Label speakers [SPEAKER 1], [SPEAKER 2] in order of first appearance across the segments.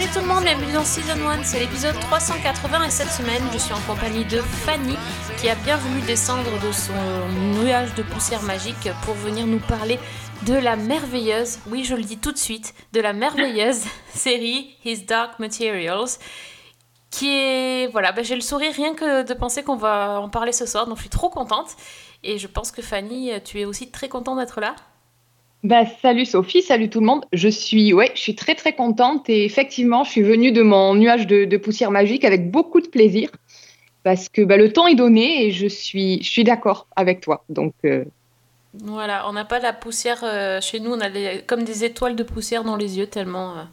[SPEAKER 1] Salut tout le monde, bienvenue dans Season 1, c'est l'épisode 380 et cette semaine je suis en compagnie de Fanny qui a bien voulu descendre de son nuage de poussière magique pour venir nous parler de la merveilleuse, oui je le dis tout de suite, de la merveilleuse série His Dark Materials qui est... Voilà, ben, j'ai le sourire rien que de penser qu'on va en parler ce soir, donc je suis trop contente et je pense que Fanny, tu es aussi très contente d'être là.
[SPEAKER 2] Bah, salut Sophie, salut tout le monde. Je suis, ouais, je suis très très contente et effectivement, je suis venue de mon nuage de, de poussière magique avec beaucoup de plaisir parce que bah, le temps est donné et je suis, je suis d'accord avec toi. Donc euh,
[SPEAKER 1] Voilà, on n'a pas la poussière euh, chez nous, on a comme des étoiles de poussière dans les yeux tellement. euh.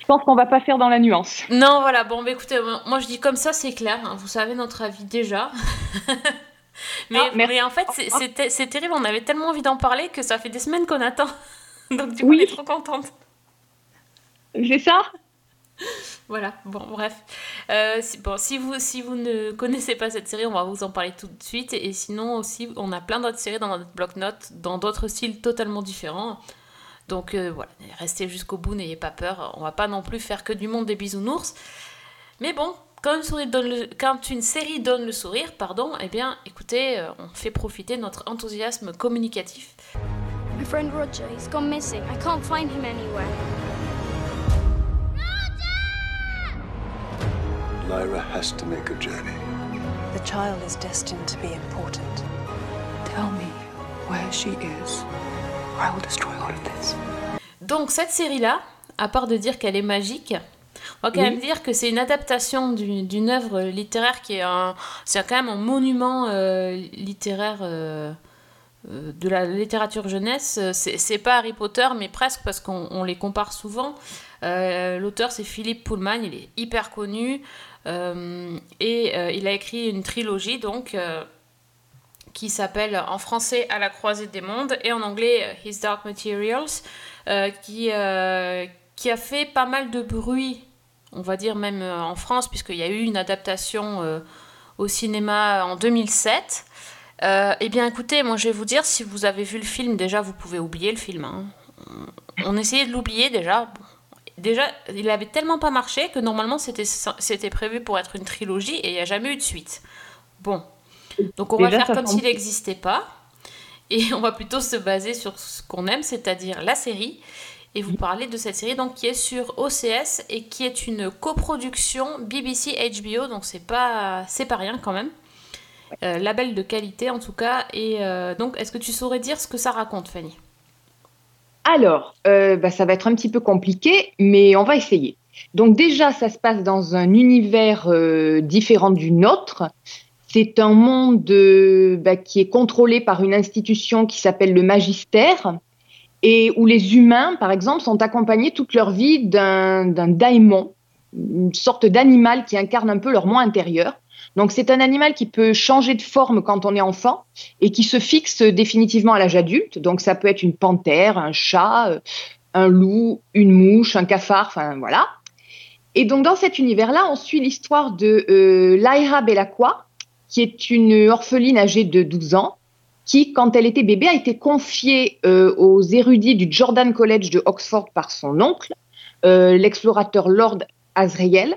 [SPEAKER 2] je pense qu'on va pas faire dans la nuance.
[SPEAKER 1] Non, voilà, bon, bah, écoutez, moi moi, je dis comme ça, c'est clair, hein, vous savez notre avis déjà. mais,
[SPEAKER 2] Ah,
[SPEAKER 1] mais en fait, c'est- c'est te- c'est terrible, on avait tellement envie d'en parler que ça fait des semaines qu'on attend. Donc du coup,
[SPEAKER 2] Oui.
[SPEAKER 1] on est trop contente.
[SPEAKER 2] C'est ça?
[SPEAKER 1] Voilà, bon, bref. Euh, si, bon, si vous, si vous ne connaissez pas cette série, on va vous en parler tout de suite. Et sinon aussi, on a plein d'autres séries dans notre bloc-notes, dans d'autres styles totalement différents. Donc euh, voilà, restez jusqu'au bout, n'ayez pas peur. On va pas non plus faire que du monde des bisounours. Mais bon, quand une, souris donne le- quand une série donne le sourire, pardon, eh bien, écoutez, euh, on fait profiter notre enthousiasme communicatif.
[SPEAKER 3] My friend Roger, he's gone missing. I can't find him anywhere.
[SPEAKER 4] Lyra has to make a journey.
[SPEAKER 5] The child is destined to be important. Tell me where she is, or I will destroy all of this.
[SPEAKER 1] Donc cette série-là, à part de dire qu'elle est magique, on va quand
[SPEAKER 2] Oui.
[SPEAKER 1] même dire que c'est une adaptation d'une œuvre littéraire qui est un, c'est quand même un monument euh, littéraire euh, euh, de la littérature jeunesse. C'est pas Harry Potter, mais presque parce qu'on on les compare souvent. Euh, L'auteur c'est Philippe Pullman, il est hyper connu et il a écrit une trilogie donc. qui s'appelle en français À la croisée des mondes et en anglais His Dark Materials, euh, qui, euh, qui a fait pas mal de bruit, on va dire même euh, en France, puisqu'il y a eu une adaptation euh, au cinéma en 2007. Euh, eh bien écoutez, moi je vais vous dire, si vous avez vu le film, déjà vous pouvez oublier le film. hein. On essayait de l'oublier déjà. Déjà, il avait tellement pas marché que normalement c'était prévu pour être une trilogie et il n'y a jamais eu de suite. Bon, donc on va faire comme s'il n'existait pas et on va plutôt se baser sur ce qu'on aime, c'est-à-dire la série. Et vous parler de cette série donc qui est sur OCS et qui est une coproduction BBC HBO, donc c'est pas c'est pas rien quand même. Euh, label de qualité en tout cas. Et euh, donc, est-ce que tu saurais dire ce que ça raconte, Fanny?
[SPEAKER 2] Alors, euh, bah, ça va être un petit peu compliqué, mais on va essayer. Donc déjà, ça se passe dans un univers différent du nôtre. C'est un monde bah, qui est contrôlé par une institution qui s'appelle le magistère et où les humains, par exemple, sont accompagnés toute leur vie d'un daimon, une sorte d'animal qui incarne un peu leur moi intérieur. Donc c'est un animal qui peut changer de forme quand on est enfant et qui se fixe définitivement à l'âge adulte. Donc ça peut être une panthère, un chat, euh, un loup, une mouche, un cafard, enfin voilà. Et donc dans cet univers-là, on suit l'histoire de euh, Belacqua, qui est une orpheline âgée de 12 ans, qui, quand elle était bébé, a été confiée euh, aux érudits du Jordan College de Oxford par son oncle, euh, l'explorateur Lord Azrael.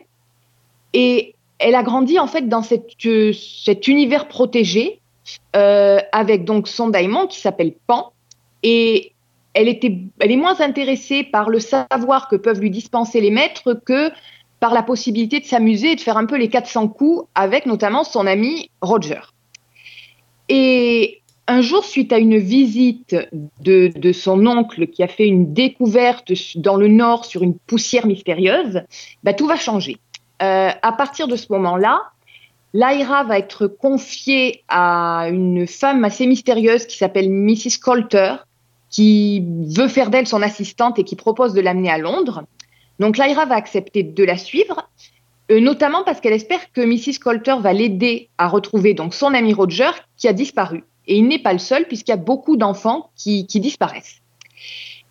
[SPEAKER 2] Et elle a grandi en fait dans euh, cet univers protégé avec donc son daimon qui s'appelle Pan. Et elle, était, elle est moins intéressée par le savoir que peuvent lui dispenser les maîtres que par la possibilité de s'amuser et de faire un peu les 400 coups avec notamment son ami Roger. Et un jour, suite à une visite de, son oncle qui a fait une découverte dans le nord sur une poussière mystérieuse, bah, tout va changer. Euh, à partir de ce moment-là, Lyra va être confiée à une femme assez mystérieuse qui s'appelle Mrs. Coulter, qui veut faire d'elle son assistante et qui propose de l'amener à Londres. Donc Lyra va accepter de la suivre, euh, notamment parce qu'elle espère que Mrs. Coulter va l'aider à retrouver donc son ami Roger qui a disparu. Et il n'est pas le seul puisqu'il y a beaucoup d'enfants qui, qui disparaissent.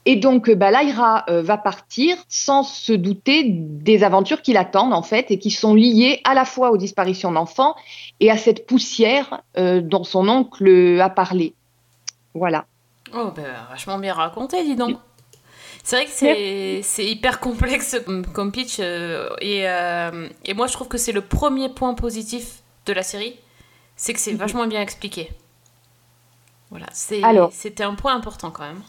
[SPEAKER 2] Et donc, euh, bah, Lyra euh, va partir sans se douter des aventures qui l'attendent, en fait, et qui sont liées à la fois aux disparitions d'enfants et à cette poussière euh, dont son oncle a parlé. Voilà.
[SPEAKER 1] Oh, ben, vachement bien raconté, dis donc. C'est vrai que c'est hyper complexe comme, comme pitch. euh, et, euh, et moi, je trouve que c'est le premier point positif de la série. C'est que c'est vachement bien expliqué. Voilà, c'était un point important quand même.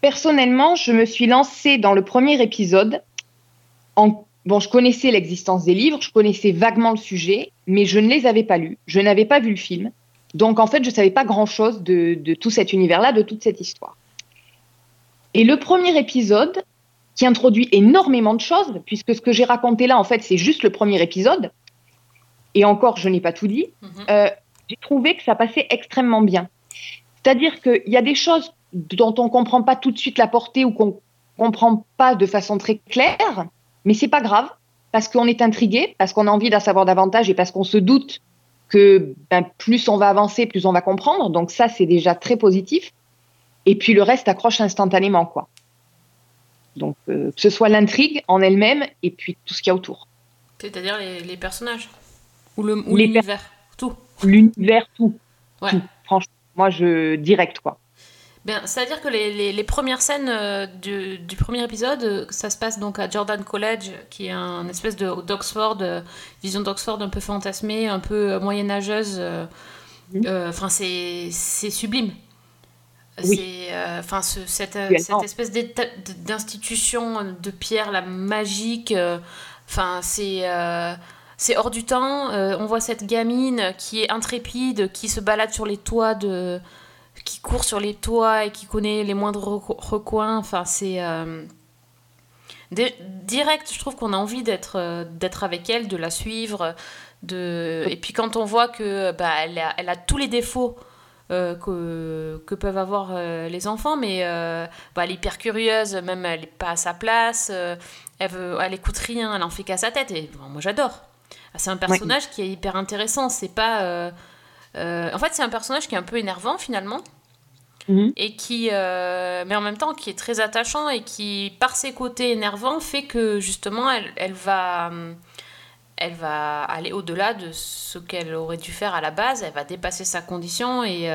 [SPEAKER 2] Personnellement, je me suis lancée dans le premier épisode. En... Bon, je connaissais l'existence des livres, je connaissais vaguement le sujet, mais je ne les avais pas lus, je n'avais pas vu le film. Donc, en fait, je ne savais pas grand-chose de, de tout cet univers-là, de toute cette histoire. Et le premier épisode, qui introduit énormément de choses, puisque ce que j'ai raconté là, en fait, c'est juste le premier épisode, et encore, je n'ai pas tout dit,
[SPEAKER 1] Mhm.
[SPEAKER 2] euh, j'ai trouvé que ça passait extrêmement bien. C'est-à-dire qu'il y a des choses dont on comprend pas tout de suite la portée ou qu'on comprend pas de façon très claire, mais c'est pas grave parce qu'on est intrigué, parce qu'on a envie d'en savoir davantage et parce qu'on se doute que ben, plus on va avancer, plus on va comprendre. Donc ça, c'est déjà très positif. Et puis le reste accroche instantanément, quoi. Donc euh, que ce soit l'intrigue en elle-même et puis tout ce qu'il y a autour,
[SPEAKER 1] C'est-à-dire les, les personnages. Ou le- ou
[SPEAKER 2] Les
[SPEAKER 1] l'univers. Tout.
[SPEAKER 2] L'univers, tout,
[SPEAKER 1] Ouais.
[SPEAKER 2] tout. Franchement, moi je direct quoi.
[SPEAKER 1] Bien, c'est-à-dire que les, les- les premières scènes euh, du, du premier épisode, euh, ça se passe donc à Jordan College, qui est un espèce de d'Oxford, euh, vision d'Oxford un peu fantasmée, un peu moyenâgeuse. euh,
[SPEAKER 2] Mhm.
[SPEAKER 1] euh, Enfin, c'est sublime.
[SPEAKER 2] Oui.
[SPEAKER 1] C'est, euh, enfin, ce- cette, cette espèce d'institution de pierre, la magique. Enfin, c'est c'est hors du temps. Euh, on voit cette gamine qui est intrépide, qui se balade sur les toits de qui court sur les toits et qui connaît les moindres reco- recoins. Enfin, c'est euh, di- direct. Je trouve qu'on a envie d'être euh, d'être avec elle, de la suivre. De... Et puis quand on voit que bah, elle, a, elle a tous les défauts que, que peuvent avoir les enfants, mais bah, elle est hyper curieuse, même elle n'est pas à sa place, elle, veut, elle écoute rien, elle en fait qu'à sa tête, et moi j'adore. C'est un personnage qui est hyper intéressant, c'est pas... euh, euh, en fait, c'est un personnage qui est un peu énervant finalement,
[SPEAKER 2] Mhm.
[SPEAKER 1] et qui, euh, mais en même temps, qui est très attachant et qui, par ses côtés énervants, fait que justement, elle, elle va, elle va aller au-delà de ce qu'elle aurait dû faire à la base. Elle va dépasser sa condition et,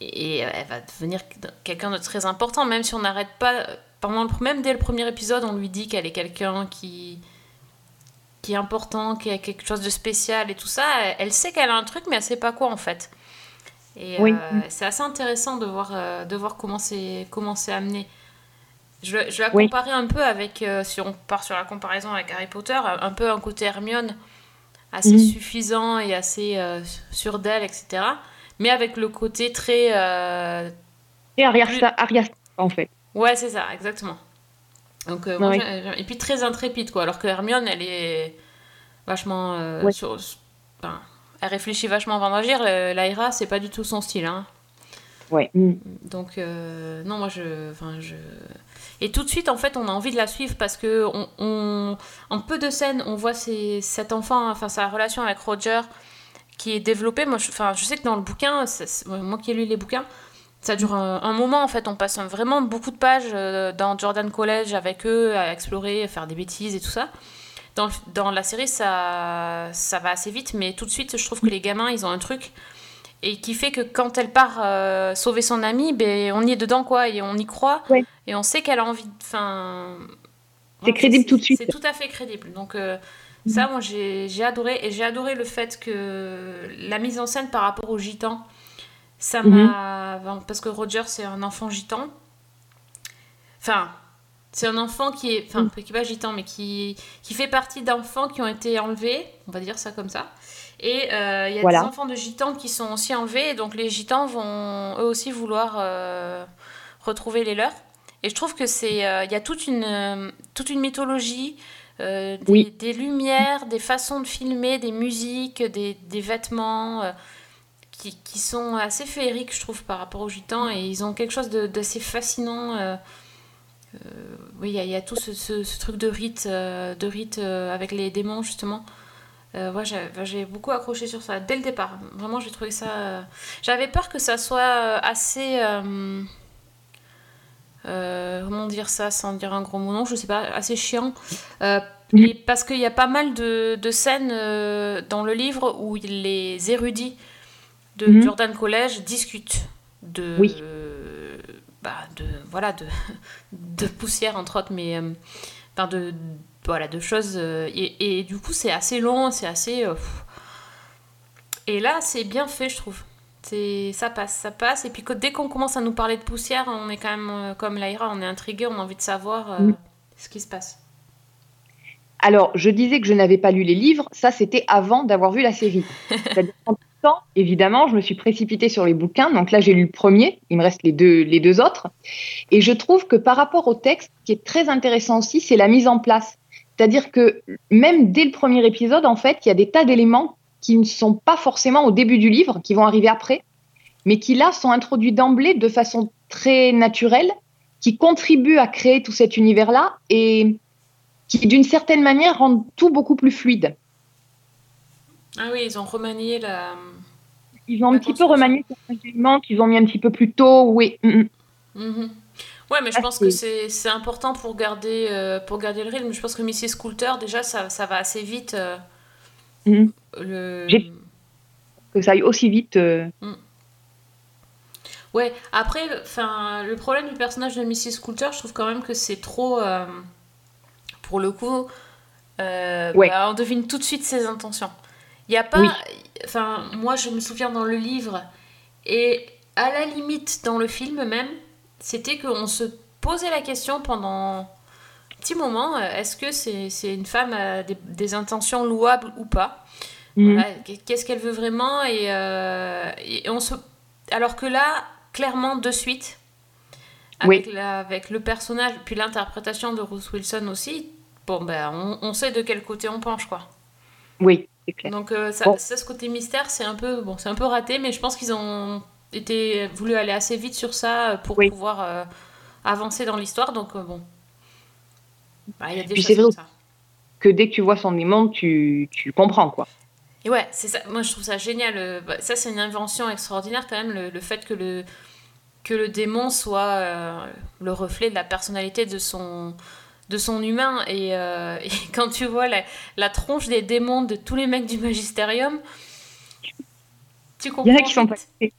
[SPEAKER 1] et elle va devenir quelqu'un de très important, même si on n'arrête pas. Pendant le, même dès le premier épisode, on lui dit qu'elle est quelqu'un qui qui est important, qui a quelque chose de spécial et tout ça. Elle, sait qu'elle a un truc, mais elle sait pas quoi en fait. Et
[SPEAKER 2] Oui.
[SPEAKER 1] euh, c'est assez intéressant de voir, euh, de voir comment c'est comment c'est amené. Je, je la
[SPEAKER 2] Oui.
[SPEAKER 1] comparais un peu avec, euh, si on part sur la comparaison avec Harry Potter, un peu un côté Hermione, assez
[SPEAKER 2] Mhm.
[SPEAKER 1] suffisant et assez sûr d'elle, etc. Mais avec le côté très...
[SPEAKER 2] Et Arya,
[SPEAKER 1] Plus-
[SPEAKER 2] en fait.
[SPEAKER 1] Ouais, c'est ça, exactement. Donc, euh, moi,
[SPEAKER 2] Ouais.
[SPEAKER 1] j'ai- j'ai- Et puis très intrépide, quoi. Alors que Hermione, elle est vachement... euh,
[SPEAKER 2] Ouais.
[SPEAKER 1] sur- enfin, elle réfléchit vachement avant d'agir. Lyra, c'est pas du tout son style, hein.
[SPEAKER 2] Ouais. Mm.
[SPEAKER 1] Donc, euh, non, moi, je, enfin, je... Et tout de suite, en fait, on a envie de la suivre parce que on, on- en peu de scènes, on voit ces- cet enfant, enfin, sa relation avec Roger qui est développée. Moi, je, enfin, je sais que dans le bouquin, moi qui ai lu les bouquins, ça dure un, un moment, en fait. On passe vraiment beaucoup de pages euh, dans Jordan College avec eux, à explorer, à faire des bêtises et tout ça. Dans, la série, ça, ça va assez vite, mais tout de suite, je trouve que les gamins, ils ont un truc et qui fait que quand elle part euh, sauver son ami, ben, on y est dedans quoi et on y croit
[SPEAKER 2] Ouais.
[SPEAKER 1] et on sait qu'elle a envie enfin
[SPEAKER 2] C'est crédible tout de suite.
[SPEAKER 1] c'est tout à fait crédible donc euh, ça moi j'ai j'ai adoré et j'ai adoré le fait que la mise en scène par rapport aux gitans ça
[SPEAKER 2] Mhm.
[SPEAKER 1] m'a parce que Roger c'est un enfant gitan enfin c'est un enfant qui est enfin qui est pas gitan mais qui qui fait partie d'enfants qui ont été enlevés on va dire ça comme ça et euh, il y a
[SPEAKER 2] Voilà.
[SPEAKER 1] des enfants de gitans qui sont aussi enlevés, et donc les gitans vont eux aussi vouloir euh, retrouver les leurs. Et je trouve que c'est, euh, il y a toute une, toute une mythologie, des,
[SPEAKER 2] Oui.
[SPEAKER 1] des lumières, des façons de filmer, des musiques, des, des vêtements qui, qui sont assez féeriques, je trouve, par rapport aux gitans, et ils ont quelque chose d'assez fascinant. euh, euh, oui, il y, a- il y a tout ce, ce- ce truc de rite, euh, de rite avec les démons justement. Ouais, j'ai beaucoup accroché sur ça dès le départ. Vraiment, j'ai trouvé ça. J'avais peur que ça soit assez. comment dire ça sans dire un gros mot non je sais pas assez chiant et parce qu'il y a pas mal de, de scènes dans le livre où les érudits de
[SPEAKER 2] Mhm.
[SPEAKER 1] Jordan College discutent de
[SPEAKER 2] Oui.
[SPEAKER 1] euh, bah, de voilà de, de poussière entre autres mais euh, enfin de voilà de choses euh, et, et du coup c'est assez long c'est assez euh, et là c'est bien fait je trouve. C'est ça passe ça passe. Et puis que, dès qu'on commence à nous parler de poussière on est quand même euh, comme Laïra on est intrigué on a envie de savoir ce qui se passe
[SPEAKER 2] Alors, je disais que je n'avais pas lu les livres, ça c'était avant d'avoir vu la série. C'est-à-dire temps, évidemment, je me suis précipitée sur les bouquins, donc là j'ai lu le premier, il me reste les deux, les deux autres. Et je trouve que par rapport au texte, ce qui est très intéressant aussi, c'est la mise en place. C'est-à-dire que même dès le premier épisode, en fait, il y a des tas d'éléments qui ne sont pas forcément au début du livre, qui vont arriver après, mais qui là sont introduits d'emblée de façon très naturelle, qui contribuent à créer tout cet univers-là et qui, d'une certaine manière, rendent tout beaucoup plus fluide.
[SPEAKER 1] ah oui ils ont remanié la
[SPEAKER 2] Ils ont un petit peu remanié certains éléments qu'ils ont mis un petit peu plus tôt, oui. mm, mm.
[SPEAKER 1] Mhm. Ouais, mais je
[SPEAKER 2] Ah,
[SPEAKER 1] pense que c'est important pour garder, euh, pour garder le rythme. Je pense que Mrs. Coulter, déjà, ça, ça va assez vite. euh,
[SPEAKER 2] Mhm.
[SPEAKER 1] le...
[SPEAKER 2] Que ça aille aussi vite. euh,
[SPEAKER 1] Ouais, après, le problème du personnage de Mrs. Coulter, je trouve quand même que c'est trop. Pour le coup, euh,
[SPEAKER 2] Ouais.
[SPEAKER 1] bah, on devine tout de suite ses intentions. Il n'y a pas.
[SPEAKER 2] Oui.
[SPEAKER 1] Enfin, moi, je me souviens dans le livre, et à la limite, dans le film même, c'était qu'on se posait la question pendant un petit moment euh, est-ce que c'est c'est une femme à des, des intentions louables ou pas? Voilà, qu'est-ce qu'elle veut vraiment et, euh, et on se alors que là clairement de suite avec, la- avec le personnage puis l'interprétation de Bruce Wilson aussi bon ben on, on sait de quel côté on penche quoi
[SPEAKER 2] Oui, c'est clair.
[SPEAKER 1] donc euh, ça,
[SPEAKER 2] Bon.
[SPEAKER 1] ça, ce côté mystère c'est un peu bon c'est un peu raté mais je pense qu'ils ont été voulu aller assez vite sur ça euh, pour
[SPEAKER 2] Oui.
[SPEAKER 1] pouvoir euh, avancer dans l'histoire donc euh, bon Bah, il y a des
[SPEAKER 2] Puis
[SPEAKER 1] choses
[SPEAKER 2] c'est vrai
[SPEAKER 1] comme ça
[SPEAKER 2] Que dès que tu vois son aimant, tu, tu comprends, quoi.
[SPEAKER 1] Et ouais, c'est ça. Moi, je trouve ça génial. bah, Ça, c'est une invention extraordinaire quand même, le, le fait que le, que le démon soit le reflet de la personnalité de son, de son humain. Et, euh, et quand tu vois la, la tronche des démons de tous les mecs du Magistérium, tu comprends.
[SPEAKER 2] Il y en a qui sont pas gâtés.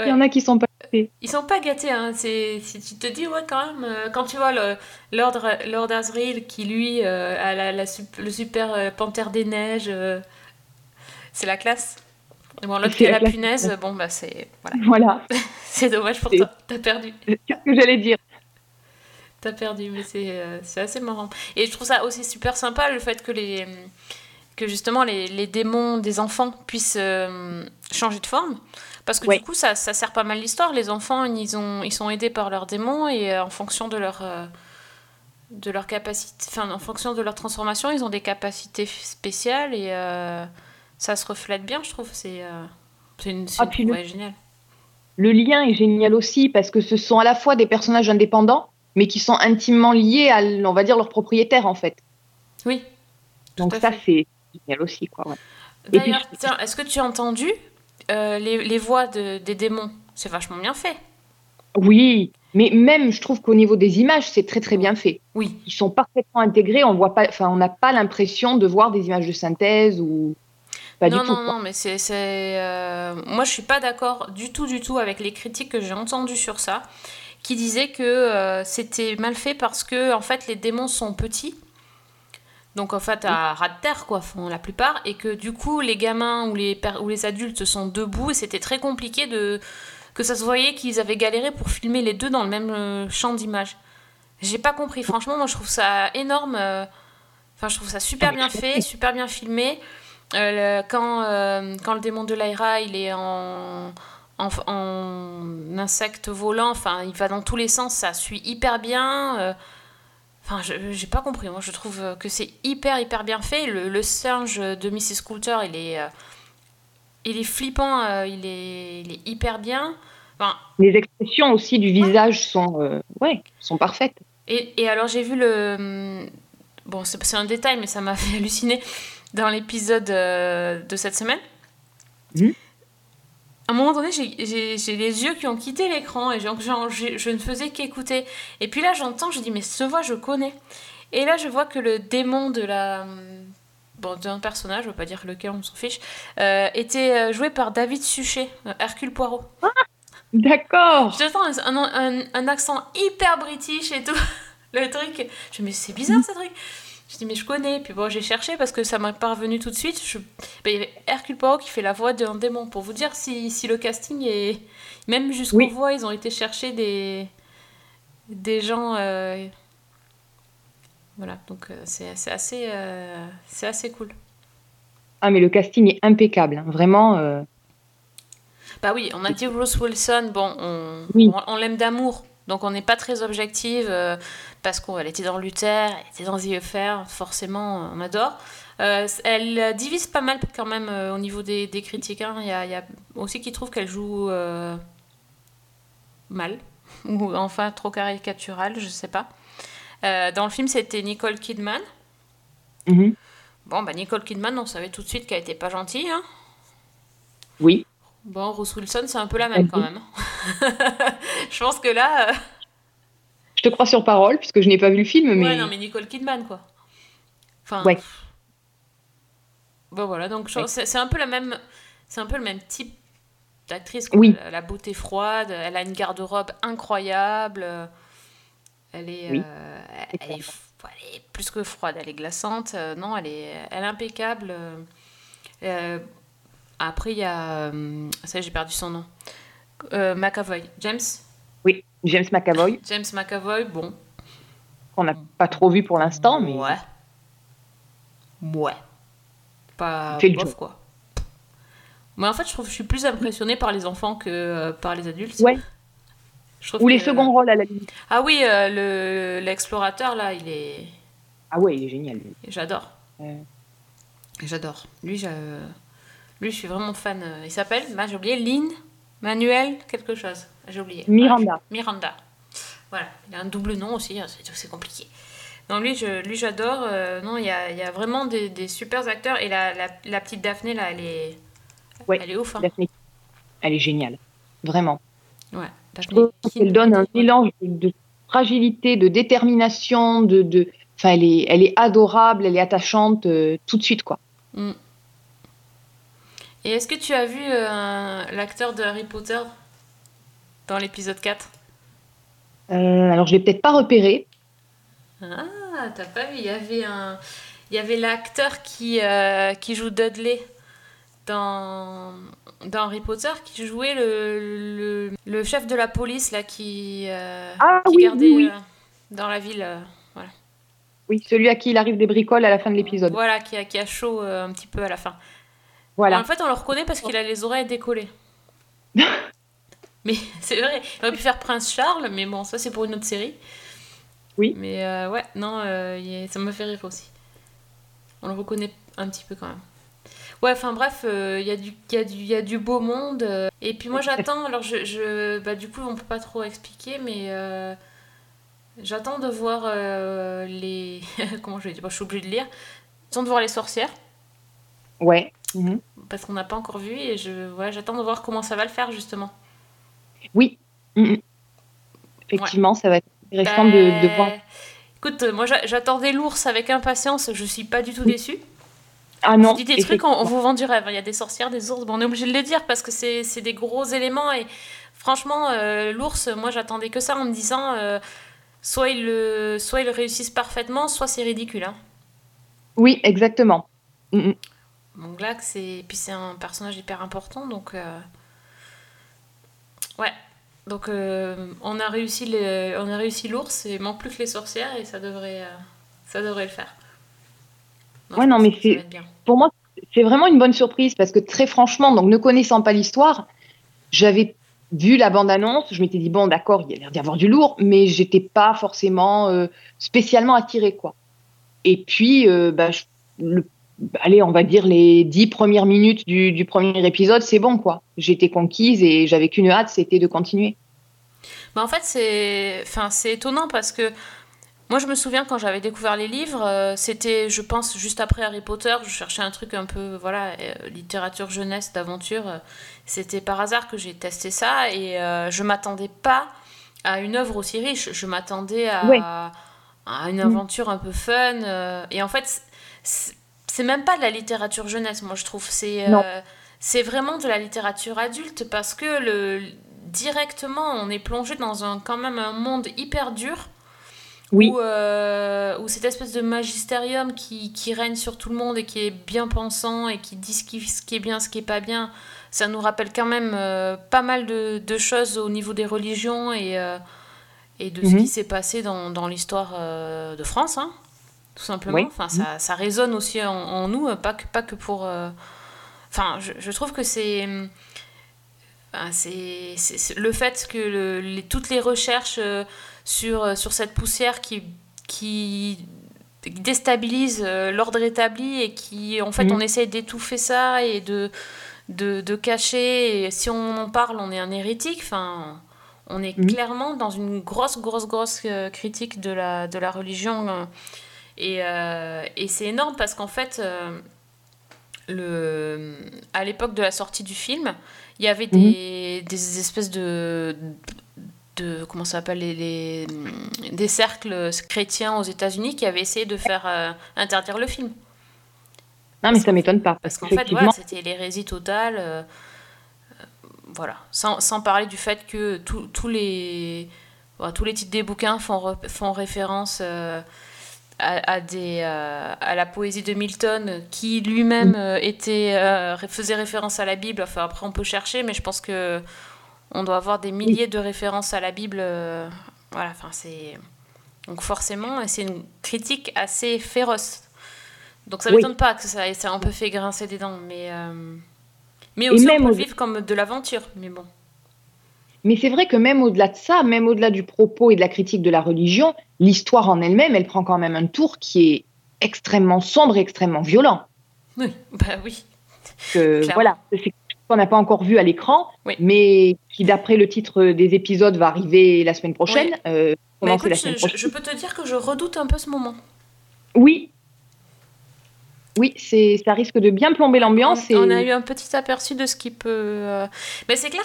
[SPEAKER 2] Il y en a qui sont pas gâtés.
[SPEAKER 1] Ils sont pas gâtés, hein. C'est, si tu te dis, ouais, quand même, euh, quand tu vois le, Lord, Lord Asriel qui, lui, euh, a la, le super euh, panthère des neiges, c'est la classe. Bon, l'autre qui a
[SPEAKER 2] la
[SPEAKER 1] la punaise, bon, bah, c'est, voilà.
[SPEAKER 2] Voilà,
[SPEAKER 1] c'est dommage pour toi. T'as perdu.
[SPEAKER 2] c'est ce que j'allais dire.
[SPEAKER 1] T'as perdu, mais c'est, euh, assez marrant. Et je trouve ça aussi super sympa, le fait que les que justement les, les démons des enfants puissent euh, changer de forme. Parce que
[SPEAKER 2] Ouais.
[SPEAKER 1] du coup, ça, ça sert pas mal l'histoire. Les enfants, ils, ont, ils sont aidés par leurs démons et euh, en fonction de leur, euh, de leur capacité, enfin, en fonction de leur transformation, ils ont des capacités spéciales et ça se reflète bien, je trouve. C'est une,
[SPEAKER 2] Ah,
[SPEAKER 1] une trouvaille géniale.
[SPEAKER 2] Le lien est génial aussi parce que ce sont à la fois des personnages indépendants, mais qui sont intimement liés à, on va dire, leur propriétaire, en fait.
[SPEAKER 1] Oui. tout
[SPEAKER 2] Donc ça, c'est génial aussi, quoi. ouais.
[SPEAKER 1] D'ailleurs, est-ce que tu as entendu euh, les, les voix de- des démons? C'est vachement bien fait.
[SPEAKER 2] Oui, mais même, je trouve qu'au niveau des images, c'est très très bien fait.
[SPEAKER 1] Oui.
[SPEAKER 2] Ils sont parfaitement intégrés. On voit pas, enfin, on n'a pas l'impression de voir des images de synthèse ou pas
[SPEAKER 1] non,
[SPEAKER 2] du tout.
[SPEAKER 1] non,
[SPEAKER 2] quoi.
[SPEAKER 1] non, mais c'est, euh, Moi, je suis pas d'accord du tout, du tout avec les critiques que j'ai entendues sur ça, qui disaient que euh, c'était mal fait parce que, en fait, les démons sont petits. Donc, en fait, à ras de terre, quoi, font la plupart. Et que, du coup, les gamins ou les, ou les adultes sont debout et c'était très compliqué de. que ça se voyait qu'ils avaient galéré pour filmer les deux dans le même euh, champ d'image. J'ai pas compris. Franchement, moi, je trouve ça énorme. euh, Enfin, je trouve ça super bien fait,
[SPEAKER 2] fait.
[SPEAKER 1] super bien filmé. Euh, le- quand, euh, quand le démon de Lyra, il est en, en, en insecte volant, enfin, il va dans tous les sens, ça suit hyper bien. euh, Enfin, je- j'ai pas compris. Moi, je trouve que c'est hyper, hyper bien fait. Le, le singe de Mrs. Coulter, il est, euh, il est flippant, euh, il, est, il est hyper bien. Enfin,
[SPEAKER 2] Les expressions aussi du visage sont, euh, ouais, sont parfaites.
[SPEAKER 1] et, et alors j'ai vu le... Bon, c'est un détail, mais ça m'a fait halluciner dans l'épisode de cette semaine.
[SPEAKER 2] Mhm.
[SPEAKER 1] À un moment donné, j'ai- les yeux qui ont quitté l'écran et j'ai- je ne faisais qu'écouter. Et puis là, j'entends, je dis, mais cette voix, je connais. Et là, je vois que le démon de la. Bon, d'un personnage, je ne veux pas dire lequel, on s'en fiche, euh, était euh, joué par David Suchet, euh, Hercule Poirot.
[SPEAKER 2] D'accord.
[SPEAKER 1] J'entends un, un, un- un accent hyper british et tout. Le truc. Je me dis, mais c'est bizarre ce truc. Je dis, mais je connais. Puis bon, j'ai cherché parce que ça m'a pas revenu tout de suite. Je... Ben, il y avait Hercule Poirot qui fait la voix d'un démon. Pour vous dire si, si le casting est. Même jusqu'aux
[SPEAKER 2] Oui.
[SPEAKER 1] voix, ils ont été chercher des. des gens. euh, Voilà, donc euh, c'est c'est assez, euh, c'est assez cool.
[SPEAKER 2] Ah, mais le casting est impeccable. hein. Vraiment. euh,
[SPEAKER 1] Bah oui, on a dit Rose Wilson, bon, on,
[SPEAKER 2] Oui.
[SPEAKER 1] on, on l'aime d'amour, donc on n'est pas très objective euh, parce qu'elle était dans Luther, elle était dans The Affair, forcément, on adore. Euh, elle divise pas mal quand même euh, au niveau des, des critiques. hein. Il y, a, il y a aussi qui trouvent qu'elle joue euh, mal, ou enfin trop caricaturale, je sais pas. Dans le film, c'était Nicole Kidman.
[SPEAKER 2] mhm.
[SPEAKER 1] Bon, bah Nicole Kidman, on savait tout de suite qu'elle était pas gentille. Hein.
[SPEAKER 2] Oui.
[SPEAKER 1] Bon, Rose Wilson, c'est un peu la même quand même. je pense que là.
[SPEAKER 2] Je te crois sur parole, puisque je n'ai pas vu le film, mais.
[SPEAKER 1] Ouais, non, mais Nicole Kidman, quoi. Enfin.
[SPEAKER 2] Ouais.
[SPEAKER 1] Bon, voilà, donc
[SPEAKER 2] Ouais.
[SPEAKER 1] c'est un peu la même. C'est un peu le même type d'actrice.
[SPEAKER 2] Oui.
[SPEAKER 1] La, la beauté froide, elle a une garde-robe incroyable. Elle est,
[SPEAKER 2] Oui.
[SPEAKER 1] euh, elle, est, f- elle est plus que froide, elle est glaçante. euh, non, elle est, elle est impeccable. euh, après, il y a. euh, ça, j'ai perdu son nom. McAvoy. James?
[SPEAKER 2] James McAvoy,
[SPEAKER 1] James McAvoy, bon.
[SPEAKER 2] qu'on n'a pas trop vu pour l'instant, mais.
[SPEAKER 1] Ouais. Ouais. Pas
[SPEAKER 2] fait le
[SPEAKER 1] bof, quoi. Mais en fait, je trouve que je suis plus impressionnée par les enfants que euh, par les adultes.
[SPEAKER 2] Ouais.
[SPEAKER 1] Je
[SPEAKER 2] Ou les
[SPEAKER 1] que-
[SPEAKER 2] seconds rôles à la limite.
[SPEAKER 1] Ah oui, euh, le l'explorateur là, il est.
[SPEAKER 2] Ah ouais, il est génial.
[SPEAKER 1] J'adore. J'adore. Lui, je... lui, je suis vraiment fan. euh, Il s'appelle, bah, j'ai oublié, Lynn Manuel quelque chose. J'ai oublié.
[SPEAKER 2] Miranda.
[SPEAKER 1] Ah, Miranda. Voilà. Il a un double nom aussi, hein, c'est compliqué. Non, lui, je, lui, j'adore. euh, non, il y a, y a vraiment des, des super acteurs. Et la, la, la petite Daphné, là, elle est,
[SPEAKER 2] Ouais.
[SPEAKER 1] elle est ouf. hein.
[SPEAKER 2] Daphné. Elle est géniale. Vraiment.
[SPEAKER 1] Ouais. Daphné
[SPEAKER 2] qu'elle donne un mélange de fragilité, de détermination, de. de... Enfin, elle est, elle est adorable, elle est attachante euh, tout de suite, quoi.
[SPEAKER 1] Mm. Et est-ce que tu as vu euh, l'acteur de Harry Potter? Dans l'épisode 4
[SPEAKER 2] Euh, alors, je l'ai peut-être pas repéré.
[SPEAKER 1] Ah, t'as pas vu, il y avait un... Il y avait l'acteur qui, euh, qui joue Dudley dans, dans Harry Potter, qui jouait le, le, le chef de la police, là, qui, euh,
[SPEAKER 2] Ah
[SPEAKER 1] qui
[SPEAKER 2] oui,
[SPEAKER 1] gardait
[SPEAKER 2] oui,
[SPEAKER 1] euh, dans la ville. voilà.
[SPEAKER 2] Oui, celui à qui il arrive des bricoles à la fin de l'épisode.
[SPEAKER 1] Voilà, qui a, qui a chaud un petit peu à la fin.
[SPEAKER 2] Voilà.
[SPEAKER 1] En fait, on le reconnaît parce qu'il a les oreilles décollées. mais c'est vrai, il aurait pu faire Prince Charles, mais bon, ça c'est pour une autre série.
[SPEAKER 2] Oui.
[SPEAKER 1] Mais euh, ouais, non, euh, ça me fait rire aussi. On le reconnaît un petit peu quand même. Ouais, enfin bref, euh, il y, a du- il y, il y a du beau monde. euh, et puis moi j'attends, alors je, je- bah, du coup on peut pas trop expliquer, mais euh, j'attends de voir euh, les... Comment je vais dire Bah, Je suis obligée de lire. J'attends de voir les sorcières
[SPEAKER 2] Ouais. Mhm.
[SPEAKER 1] parce qu'on n'a pas encore vu et je ouais, j'attends de voir comment ça va le faire justement.
[SPEAKER 2] Oui. Mhm. Effectivement, ça va être intéressant de, de voir.
[SPEAKER 1] Écoute, euh, moi j'a- j'attendais l'ours avec impatience, je suis pas du tout déçue.
[SPEAKER 2] Ah non.
[SPEAKER 1] Je dis des trucs, on, vous vend du rêve. Il y a des sorcières, des ours, bon, on est obligé de le dire parce que c'est des gros éléments et franchement, euh, l'ours, moi j'attendais que ça en me disant euh, soit ils le, soit ils réussissent parfaitement, soit c'est ridicule. hein.
[SPEAKER 2] Oui, exactement.
[SPEAKER 1] Donc là, que c'est. Puis c'est un personnage hyper important, donc. euh, Ouais. Donc euh, on a réussi les... on a réussi l'ours et manque plus que les sorcières et ça devrait euh, ça devrait le faire.
[SPEAKER 2] Ouais, non, mais c'est-. Pour moi, c'est vraiment une bonne surprise parce que très franchement, donc ne connaissant pas l'histoire, j'avais vu la bande-annonce, je m'étais dit bon, d'accord, il y a l'air d'y avoir du lourd, mais j'étais pas forcément euh, spécialement attirée, quoi. Et puis, bah, je- le- allez, on va dire les dix premières minutes du, du premier épisode, c'est bon, quoi. J'étais conquise et j'avais qu'une hâte, c'était de continuer.
[SPEAKER 1] Mais en fait, c'est enfin, étonnant parce que Moi, je me souviens quand j'avais découvert les livres, euh, c'était, je pense, juste après Harry Potter, je cherchais un truc un peu, voilà, euh, littérature jeunesse, d'aventure. euh, C'était par hasard que j'ai testé ça et je m'attendais pas à une œuvre aussi riche. Je m'attendais à, à une aventure un peu fun. et en fait, c'est- même pas de la littérature jeunesse, moi, je trouve. C'est euh, c'est vraiment de la littérature adulte parce que le, directement, on est plongé dans un, quand même un monde hyper dur
[SPEAKER 2] Oui.
[SPEAKER 1] où, euh, où cette espèce de magistérium qui, qui règne sur tout le monde et qui est bien pensant et qui dit ce qui, ce qui est bien, ce qui est pas bien, ça nous rappelle quand même euh, pas mal de, de choses au niveau des religions et, et de ce
[SPEAKER 2] Mhm.
[SPEAKER 1] qui s'est passé dans, dans l'histoire de France, hein, tout simplement.
[SPEAKER 2] Oui.
[SPEAKER 1] Enfin, ça, ça résonne aussi en, en nous, euh, pas que, pas que pour... euh, Enfin, je, je trouve que c'est... enfin, c'est c'est- le fait que le- les, toutes les recherches euh, sur, euh, sur cette poussière qui, qui déstabilise euh, l'ordre établi et qui, en fait,
[SPEAKER 2] Mhm.
[SPEAKER 1] on essaie d'étouffer ça et de, de, de cacher. Et si on en parle, on est un hérétique. Enfin, on est
[SPEAKER 2] Mhm.
[SPEAKER 1] clairement dans une grosse, grosse, grosse euh, critique de la, de la religion. Euh, et, et c'est énorme parce qu'en fait, euh, le, à l'époque de la sortie du film, il y avait des, des espèces de, de comment ça s'appelle les, les- des cercles chrétiens aux États-Unis qui avaient essayé de faire euh, interdire le film
[SPEAKER 2] Non, mais ça m'étonne pas.
[SPEAKER 1] parce qu'en fait voilà, c'était l'hérésie totale euh, voilà sans, sans parler du fait que tous les voilà, tous les titres des bouquins font, font référence euh, à, à des, euh, à la poésie de Milton, qui lui-même euh, était, euh, faisait référence à la Bible. Enfin, après, on peut chercher, mais je pense que on doit avoir des milliers de références à la Bible. voilà, enfin, c'est. Donc, forcément, c'est une critique assez féroce. Donc, ça
[SPEAKER 2] Oui.
[SPEAKER 1] m'étonne pas que ça, ça a un peu fait grincer des dents, mais. Mais aussi, on peut vivre comme de l'aventure, mais bon.
[SPEAKER 2] Mais c'est vrai que même au-delà de ça, même au-delà du propos et de la critique de la religion, l'histoire en elle-même, elle prend quand même un tour qui est extrêmement sombre et extrêmement violent.
[SPEAKER 1] Oui, bah oui.
[SPEAKER 2] Que, voilà, c'est quelque chose qu'on n'a pas encore vu à l'écran,
[SPEAKER 1] Oui.
[SPEAKER 2] mais qui, d'après le titre des épisodes, va arriver la semaine prochaine.
[SPEAKER 1] Oui.
[SPEAKER 2] euh,
[SPEAKER 1] Mais écoute,
[SPEAKER 2] la
[SPEAKER 1] je peux te dire que je redoute un peu ce moment.
[SPEAKER 2] Oui. Oui, c'est, ça risque de bien plomber l'ambiance.
[SPEAKER 1] On, a eu un petit aperçu de ce qui peut. euh, Mais c'est clair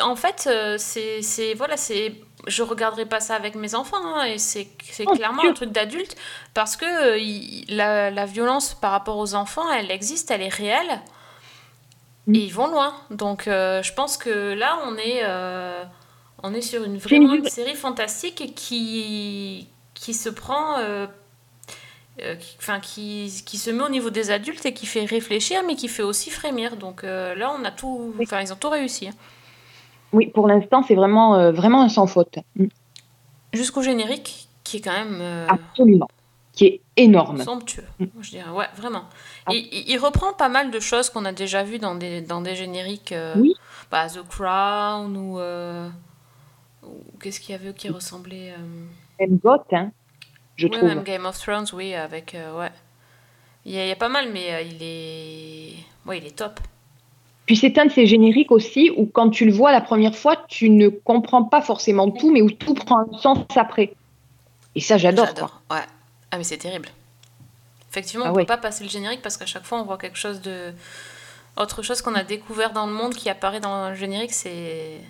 [SPEAKER 1] qu'en fait, euh, c'est, c'est voilà, c'est. Je regarderai pas ça avec mes enfants, hein, et c'est, c'est
[SPEAKER 2] Oh,
[SPEAKER 1] clairement
[SPEAKER 2] Dieu.
[SPEAKER 1] un truc d'adulte parce que euh, il- la, la violence par rapport aux enfants, elle existe, elle est réelle,
[SPEAKER 2] Mm.
[SPEAKER 1] et ils vont loin. Donc, euh, je pense que là, on est, euh, on est sur une vraiment une série fantastique qui qui se prend. Euh, qui, enfin, qui, qui se met au niveau des adultes et qui fait réfléchir, mais qui fait aussi frémir. Donc euh, là, on a tout. Enfin, ils ont tout réussi. hein.
[SPEAKER 2] Oui, pour l'instant, c'est vraiment, euh, vraiment un sans faute. Mm.
[SPEAKER 1] Jusqu'au générique, qui est quand même
[SPEAKER 2] Absolument. Qui est énorme.
[SPEAKER 1] somptueux.
[SPEAKER 2] Mm.
[SPEAKER 1] Je dirais, ouais, vraiment.
[SPEAKER 2] Ah.
[SPEAKER 1] Il, il reprend pas mal de choses qu'on a déjà vues dans des, dans des génériques.
[SPEAKER 2] Oui.
[SPEAKER 1] bah, The Crown ou. ou Qu'est-ce qu'il y avait qui ressemblait
[SPEAKER 2] Même Goth, hein, je
[SPEAKER 1] ouais,
[SPEAKER 2] trouve.
[SPEAKER 1] même Game of Thrones, oui, avec. euh, ouais. Il y, a, il y a pas mal, mais euh, il est. Ouais, il est top.
[SPEAKER 2] Puis c'est un de ces génériques aussi où quand tu le vois la première fois, tu ne comprends pas forcément tout, mais où tout prend un sens après. Et ça, j'adore. quoi.
[SPEAKER 1] Ouais. Ah, mais c'est terrible. Effectivement,
[SPEAKER 2] Ah
[SPEAKER 1] on
[SPEAKER 2] ouais.
[SPEAKER 1] peut pas passer le générique parce qu'à chaque fois, on voit quelque chose de. Autre chose qu'on a découvert dans le monde qui apparaît dans le générique, c'est.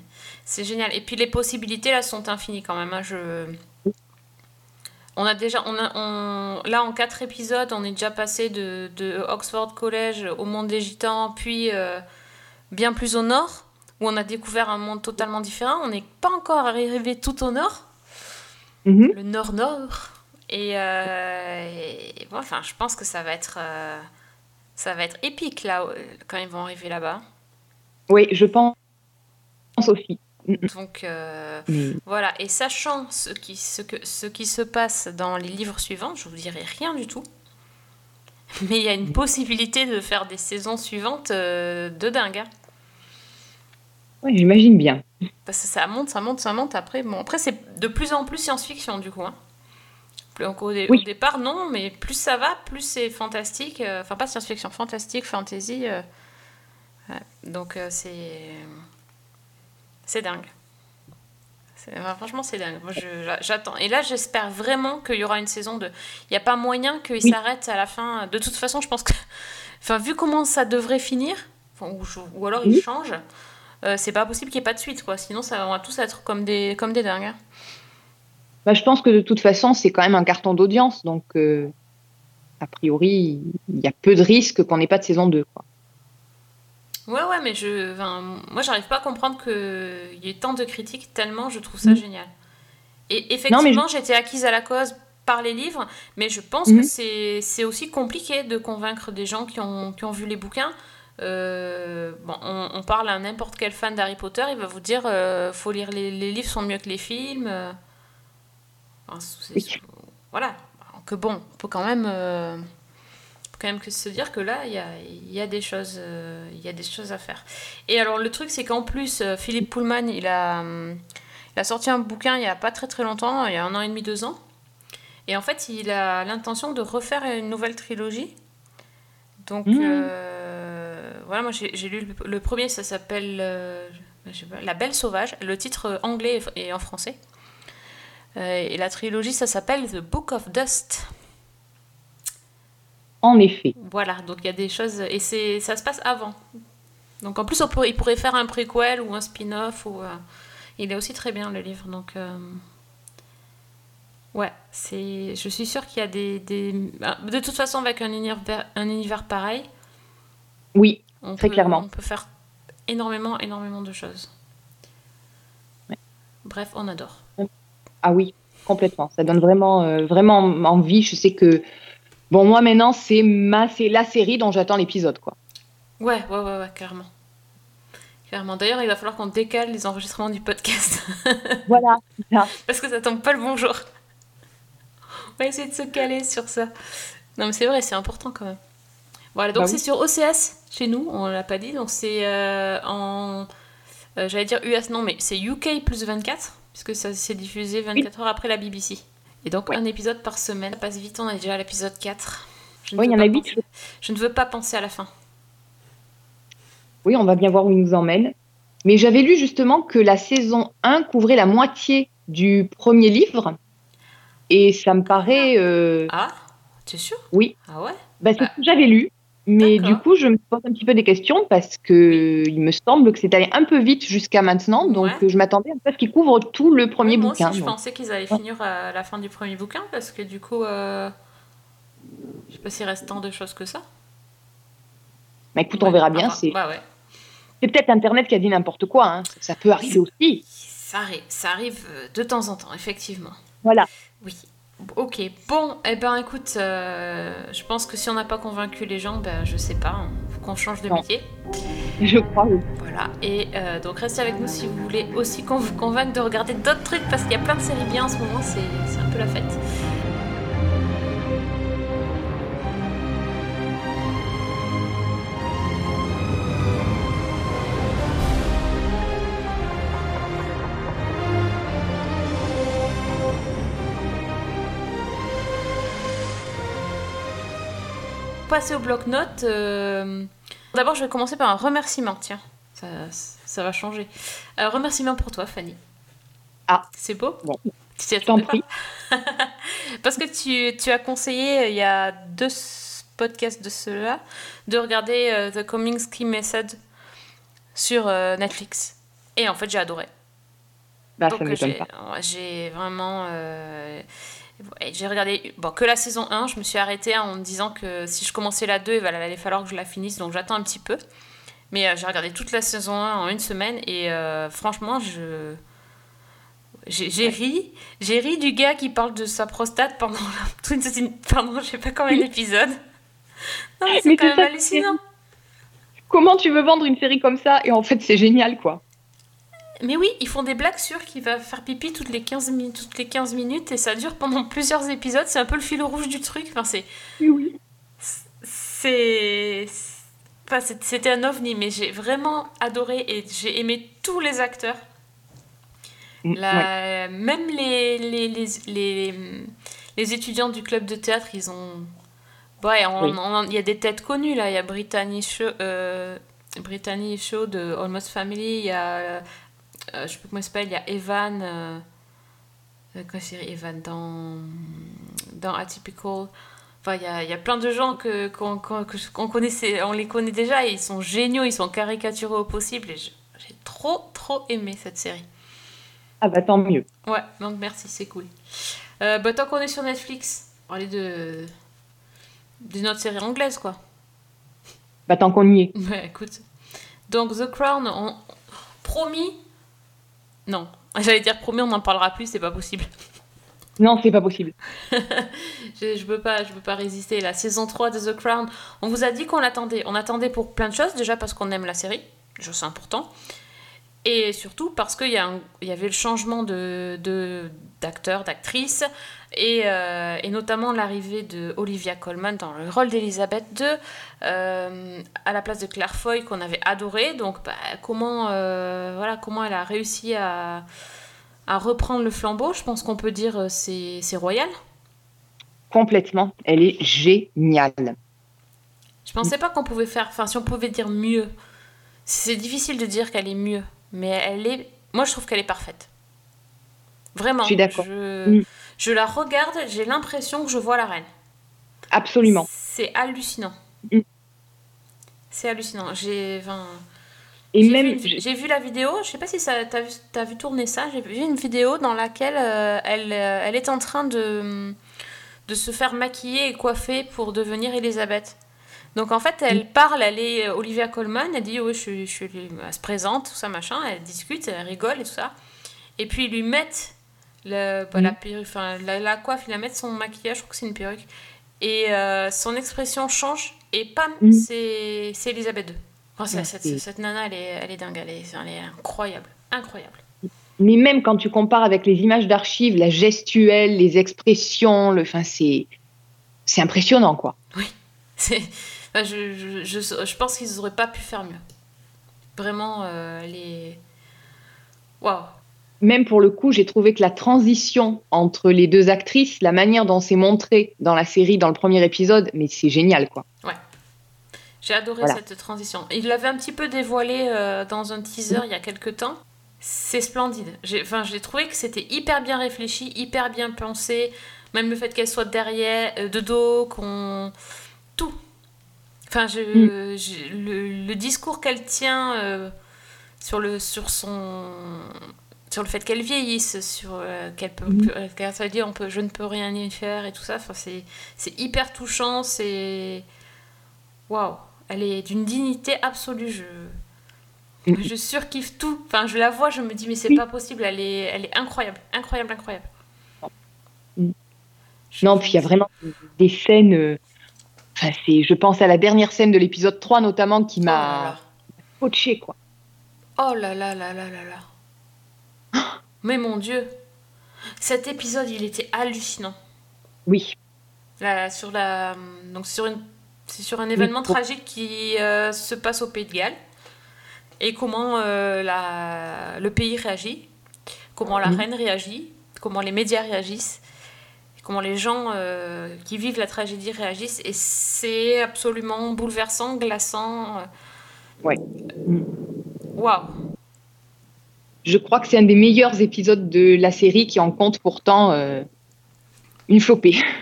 [SPEAKER 1] C'est génial. Et puis les possibilités là sont infinies quand même. hein. Je. On a déjà. On a, on... Là, en quatre épisodes, on est déjà passé de, de Oxford College au monde des Gitans, puis euh, bien plus au nord, où on a découvert un monde totalement différent. On n'est pas encore arrivé tout au nord
[SPEAKER 2] Mhm.
[SPEAKER 1] le nord-nord. Et, euh, et bon, enfin, je pense que ça va être, euh, ça va être épique là quand ils vont arriver là-bas.
[SPEAKER 2] Oui, je pense aussi.
[SPEAKER 1] Donc euh, voilà. Et sachant ce qui, ce, que, ce qui se passe dans les livres suivants, je vous dirai rien du tout. Mais il y a une possibilité de faire des saisons suivantes euh, de dingue. hein.
[SPEAKER 2] ouais, j'imagine bien.
[SPEAKER 1] Parce que ça monte, ça monte, ça monte. Après, bon, après c'est de plus en plus science-fiction du coup. hein. Donc, au, dé-
[SPEAKER 2] Oui.
[SPEAKER 1] au départ, non, mais plus ça va, plus c'est fantastique. euh, Enfin, pas science-fiction, fantastique, fantasy. euh, ouais. Donc, c'est. C'est dingue. Enfin, franchement, c'est dingue. Moi, j'attends. Et là, j'espère vraiment qu'il y aura une saison 2. Il n'y a pas moyen qu'il
[SPEAKER 2] Oui.
[SPEAKER 1] s'arrête à la fin. De toute façon, je pense que. Enfin, vu comment ça devrait finir, enfin, ou, alors il change, euh, c'est pas possible qu'il n'y ait pas de suite, quoi. Sinon, ça va tous être comme des, comme des dingues. hein.
[SPEAKER 2] Bah, je pense que de toute façon, c'est quand même un carton d'audience. Donc, euh, a priori, il y a peu de risques qu'on n'ait pas de saison 2. Quoi.
[SPEAKER 1] Ouais, ouais, mais je, moi, j'arrive pas à comprendre qu'il y ait tant de critiques, tellement je trouve ça
[SPEAKER 2] Mm.
[SPEAKER 1] génial. Et effectivement, j'étais acquise à la cause par les livres, mais je pense que c'est c'est aussi compliqué de convaincre des gens qui ont, qui ont vu les bouquins. Euh, bon, on, on parle à n'importe quel fan d'Harry Potter, il va vous dire euh, faut lire les, les livres sont mieux que les films. Enfin,
[SPEAKER 2] Oui.
[SPEAKER 1] Voilà. Que bon, on peut quand même, euh, faut quand même que se dire que là, il y a, y a des choses, euh, y a des choses à faire. Et alors le truc, c'est qu'en plus, euh, Philippe Pullman, il a, hum, il a sorti un bouquin il y a pas très très longtemps, il y a un an et demi, deux ans. Et en fait, il a l'intention de refaire une nouvelle trilogie. Donc
[SPEAKER 2] Mhm.
[SPEAKER 1] euh, voilà, moi j'ai lu le, le premier, ça s'appelle euh, La Belle Sauvage. Le titre anglais et en français. Euh, et la trilogie, ça s'appelle The Book of Dust.
[SPEAKER 2] En effet.
[SPEAKER 1] Voilà, donc il y a des choses. Et c'est ça se passe avant. Donc en plus, on pourrait, il pourrait faire un préquel ou un spin-off. Ou, euh, il est aussi très bien le livre. Donc. euh, Ouais, c'est. Je suis sûre qu'il y a des, des- bah, De toute façon, avec un univers, un univers pareil,
[SPEAKER 2] Oui,
[SPEAKER 1] on
[SPEAKER 2] Très
[SPEAKER 1] peut,
[SPEAKER 2] clairement.
[SPEAKER 1] on peut faire énormément, énormément de choses.
[SPEAKER 2] Ouais.
[SPEAKER 1] Bref, on adore.
[SPEAKER 2] ah oui, complètement. Ça donne vraiment, euh, vraiment envie. Je sais que, bon, moi maintenant, c'est ma, c'est la série dont j'attends l'épisode, quoi.
[SPEAKER 1] Ouais, ouais, ouais, ouais, clairement. Clairement. D'ailleurs, il va falloir qu'on décale les enregistrements du podcast.
[SPEAKER 2] Voilà.
[SPEAKER 1] Parce que ça tombe pas le bon jour. On va essayer de se caler sur ça. Non, mais c'est vrai, c'est important quand même. Voilà, donc
[SPEAKER 2] Bah
[SPEAKER 1] c'est
[SPEAKER 2] oui.
[SPEAKER 1] sur OCS chez nous, on l'a pas dit. Donc c'est euh, en. euh, J'allais dire US, non, mais c'est UK plus 24, puisque ça s'est diffusé 24 heures après la BBC. Et donc
[SPEAKER 2] Ouais.
[SPEAKER 1] un épisode par semaine. Ça passe vite, on est déjà à l'épisode 4. Je ne
[SPEAKER 2] Oui, il
[SPEAKER 1] veux
[SPEAKER 2] y en a
[SPEAKER 1] pas
[SPEAKER 2] huit.
[SPEAKER 1] penser- Je ne veux pas penser à la fin.
[SPEAKER 2] Oui, on va bien voir où il nous emmène. Mais j'avais lu justement que la saison 1 couvrait la moitié du premier livre. Et ça me paraît. euh,
[SPEAKER 1] Ah Tu es sûr?
[SPEAKER 2] Oui.
[SPEAKER 1] Ah ouais?
[SPEAKER 2] Bah, c'est
[SPEAKER 1] Bah,
[SPEAKER 2] ce que j'avais lu. Mais du coup, je me pose un petit peu des questions parce que il me semble que c'est allé un peu vite jusqu'à maintenant. Donc,
[SPEAKER 1] Ouais.
[SPEAKER 2] je m'attendais à ce qu'il couvre tout le premier
[SPEAKER 1] moi
[SPEAKER 2] bouquin.
[SPEAKER 1] aussi, je
[SPEAKER 2] donc.
[SPEAKER 1] pensais qu'ils allaient finir à la fin du premier bouquin parce que du coup, euh, je sais pas s'il reste tant de choses que ça.
[SPEAKER 2] Bah, écoute, on verra bien. c'est
[SPEAKER 1] Bah ouais.
[SPEAKER 2] c'est peut-être Internet qui a dit n'importe quoi. hein. Ça peut arriver aussi.
[SPEAKER 1] Ça arrive, ça arrive euh, de temps en temps, effectivement.
[SPEAKER 2] Voilà.
[SPEAKER 1] Oui. Ok, bon, eh ben écoute, euh, je pense que si on n'a pas convaincu les gens, ben je sais pas, hein, faut qu'on change de
[SPEAKER 2] Non.
[SPEAKER 1] métier.
[SPEAKER 2] Je crois, oui.
[SPEAKER 1] Voilà, et euh, donc restez avec nous si vous voulez aussi qu'on vous convainque de regarder d'autres trucs parce qu'il y a plein de séries bien en ce moment, c'est c'est un peu la fête. Passer au bloc-notes. euh, D'abord, je vais commencer par un remerciement. Tiens, ça, ça va changer. Un remerciement pour toi, Fanny.
[SPEAKER 2] Ah.
[SPEAKER 1] C'est beau
[SPEAKER 2] Bon.
[SPEAKER 1] Tu t'y attendais pas Parce que tu, tu as conseillé, euh, il y a deux podcasts de cela, de regarder euh, The Cominsky Method sur euh, Netflix. Et en fait, j'ai adoré.
[SPEAKER 2] Bah,
[SPEAKER 1] Donc,
[SPEAKER 2] ça m'étonne
[SPEAKER 1] j'ai-
[SPEAKER 2] pas.
[SPEAKER 1] ouais, J'ai vraiment. J'ai regardé bon, que la saison 1. Je me suis arrêtée en me disant que si je commençais la 2, il va- allait falloir que je la finisse. Donc j'attends un petit peu. Mais euh, j'ai regardé toute la saison 1 en une semaine. Et euh, franchement, je. J'ai ri, j'ai ri du gars qui parle de sa prostate pendant la, pendant je sais pas combien d'épisodes. Non mais c'est quand même
[SPEAKER 2] ça,
[SPEAKER 1] hallucinant.
[SPEAKER 2] Comment tu veux vendre une série comme ça Et en fait, c'est génial, quoi.
[SPEAKER 1] Mais oui, ils font des blagues sur qu'il va faire pipi toutes les 15 minutes, toutes les 15 minutes et ça dure pendant plusieurs épisodes. C'est un peu le fil rouge du truc. Enfin, c'est.
[SPEAKER 2] Oui.
[SPEAKER 1] C'est. Enfin, c'était un ovni, mais j'ai vraiment adoré et j'ai aimé tous les acteurs.
[SPEAKER 2] Mm,
[SPEAKER 1] Même les, les, les, les, les étudiants du club de théâtre, ils ont. Ouais, on-
[SPEAKER 2] Oui.
[SPEAKER 1] on- il y a des têtes connues là. Il y a Brittany Shaw, euh, Brittany Shaw de Almost Family, il y a euh, je sais pas comment il s'appelle, il y a Evan. Euh, euh, comment c'est Evan dans, dans Atypical. Enfin, il y a, y a plein de gens que, qu'on, qu'on- que- qu'on connaissait, on les connaît déjà et ils sont géniaux, ils sont caricaturés au possible et j'ai trop, trop aimé cette série.
[SPEAKER 2] Ah bah tant mieux.
[SPEAKER 1] Ouais, donc merci, c'est cool. Euh, bah, tant qu'on est sur Netflix, parler de d'une autre série anglaise, quoi.
[SPEAKER 2] Bah tant qu'on y est.
[SPEAKER 1] Ouais, écoute. Donc, The Crown, on... promis. Non, j'allais dire promis, on n'en parlera plus, c'est pas possible.
[SPEAKER 2] Non, c'est pas possible.
[SPEAKER 1] Je, je peux pas, je peux pas résister. La saison 3 de The Crown, on vous a dit qu'on l'attendait. On attendait pour plein de choses, déjà parce qu'on aime la série, je c'est important. Et surtout parce qu'il y, y avait le changement de- d'acteur, d'actrice, et, euh, et notamment l'arrivée de Olivia Colman dans le rôle d'Elisabeth II, euh, à la place de Claire Foy qu'on avait adoré. Donc bah, comment, euh, voilà, comment elle a réussi à, à reprendre le flambeau, je pense qu'on peut dire c'est, c'est royal.
[SPEAKER 2] Complètement. Elle est géniale.
[SPEAKER 1] Je pensais pas qu'on pouvait faire, enfin si on pouvait dire mieux. C'est difficile de dire qu'elle est mieux, mais elle est, moi je trouve qu'elle est parfaite. Vraiment.
[SPEAKER 2] Je suis d'accord.
[SPEAKER 1] Je,
[SPEAKER 2] Mm.
[SPEAKER 1] Je la regarde, j'ai l'impression que je vois la reine.
[SPEAKER 2] Absolument.
[SPEAKER 1] C'est hallucinant.
[SPEAKER 2] Mm.
[SPEAKER 1] C'est hallucinant. J'ai, enfin,
[SPEAKER 2] Et même,
[SPEAKER 1] vu, j'ai vu la vidéo, je sais pas si ça, t'as, vu, t'as vu tourner ça, j'ai vu une vidéo dans laquelle euh, elle, euh, elle est en train de, de se faire maquiller et coiffer pour devenir Elisabeth. Donc en fait, elle parle, elle est euh, Olivia Colman, elle dit oui, je, suis- je, suis- elle se présente, tout ça, machin, elle discute, elle rigole et tout ça. Et puis ils lui mettent bah, la, perruque, enfin, la, la coiffe, ils la mettent son maquillage, je crois que c'est une perruque. Et euh, son expression change et pam,
[SPEAKER 2] Mm.
[SPEAKER 1] c'est c'est Elisabeth II. Enfin, c'est-
[SPEAKER 2] Ouais,
[SPEAKER 1] cette, nana, elle est, elle est dingue, elle est, elle est incroyable. Incroyable.
[SPEAKER 2] mais même quand tu compares avec les images d'archives, la gestuelle, les expressions, le, c'est, c'est impressionnant, quoi.
[SPEAKER 1] C'est- enfin, je, je, je, je pense qu'ils n'auraient pas pu faire mieux. Vraiment, euh, est. Waouh!
[SPEAKER 2] Même pour le coup, j'ai trouvé que la transition entre les deux actrices, la manière dont c'est montré dans la série, dans le premier épisode, mais c'est génial, quoi.
[SPEAKER 1] J'ai adoré
[SPEAKER 2] Voilà.
[SPEAKER 1] cette transition. Il l'avait un petit peu dévoilé euh, dans un teaser il y a quelques temps. C'est splendide. J'ai, enfin, j'ai trouvé que c'était hyper bien réfléchi, hyper bien pensé. Même le fait qu'elle soit derrière, euh, de dos, qu'on. Tout. Enfin, je, je- le, le discours qu'elle tient euh, sur, le, sur son. Sur le fait qu'elle vieillisse, sur euh, qu'elle peut,
[SPEAKER 2] Mhm.
[SPEAKER 1] qu'elle se dit on peut, je ne peux rien y faire et tout ça, enfin, c'est, c'est hyper touchant, c'est. Waouh, elle est d'une dignité absolue. Je,
[SPEAKER 2] Mhm.
[SPEAKER 1] je surkiffe tout. Enfin, je la vois, je me dis mais c'est
[SPEAKER 2] Oui.
[SPEAKER 1] pas possible. Elle est, elle est incroyable, incroyable, incroyable.
[SPEAKER 2] Mhm. Non, puis il y a vraiment des scènes. euh, Enfin, c'est, je pense à la dernière scène de l'épisode 3, notamment, qui
[SPEAKER 1] Oh
[SPEAKER 2] m'a coaché, quoi.
[SPEAKER 1] Oh là là là là là là. Mais mon dieu, cet épisode, il était hallucinant.
[SPEAKER 2] Oui.
[SPEAKER 1] Là, sur la, donc sur une, c'est sur un événement tragique qui euh, se passe au Pays de Galles et comment euh, la, le pays réagit, comment la reine réagit, comment les médias réagissent, comment les gens euh, qui vivent la tragédie réagissent et c'est absolument bouleversant, glaçant.
[SPEAKER 2] Ouais.
[SPEAKER 1] Waouh.
[SPEAKER 2] Je crois que c'est un des meilleurs épisodes de la série qui en compte pourtant euh, une flopée.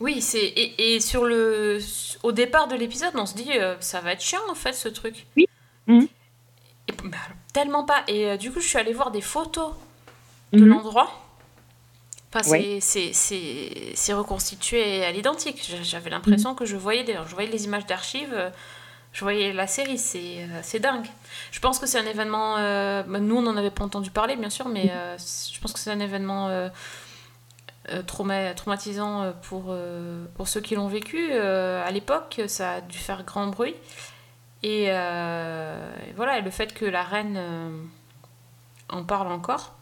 [SPEAKER 1] Oui, c'est et, et sur le au départ de l'épisode, on se dit euh, ça va être chiant en fait ce truc.
[SPEAKER 2] Oui. Mhm.
[SPEAKER 1] Et, bah, tellement pas. Et euh, du coup, je suis allée voir des photos de
[SPEAKER 2] Mhm.
[SPEAKER 1] l'endroit. Enfin,
[SPEAKER 2] Ouais.
[SPEAKER 1] c'est reconstitué à l'identique. J'a- J'avais l'impression que je voyais, des, je voyais les images d'archives, je voyais la série. C'est euh, c'est dingue. Je pense que c'est un événement. euh, bah, nous, on n'en avait pas entendu parler, bien sûr, mais euh, je pense que c'est un événement trauma- traumatisant pour, pour ceux qui l'ont vécu. À l'époque, ça a dû faire grand bruit. Et, voilà, et le fait que la reine en parle encore.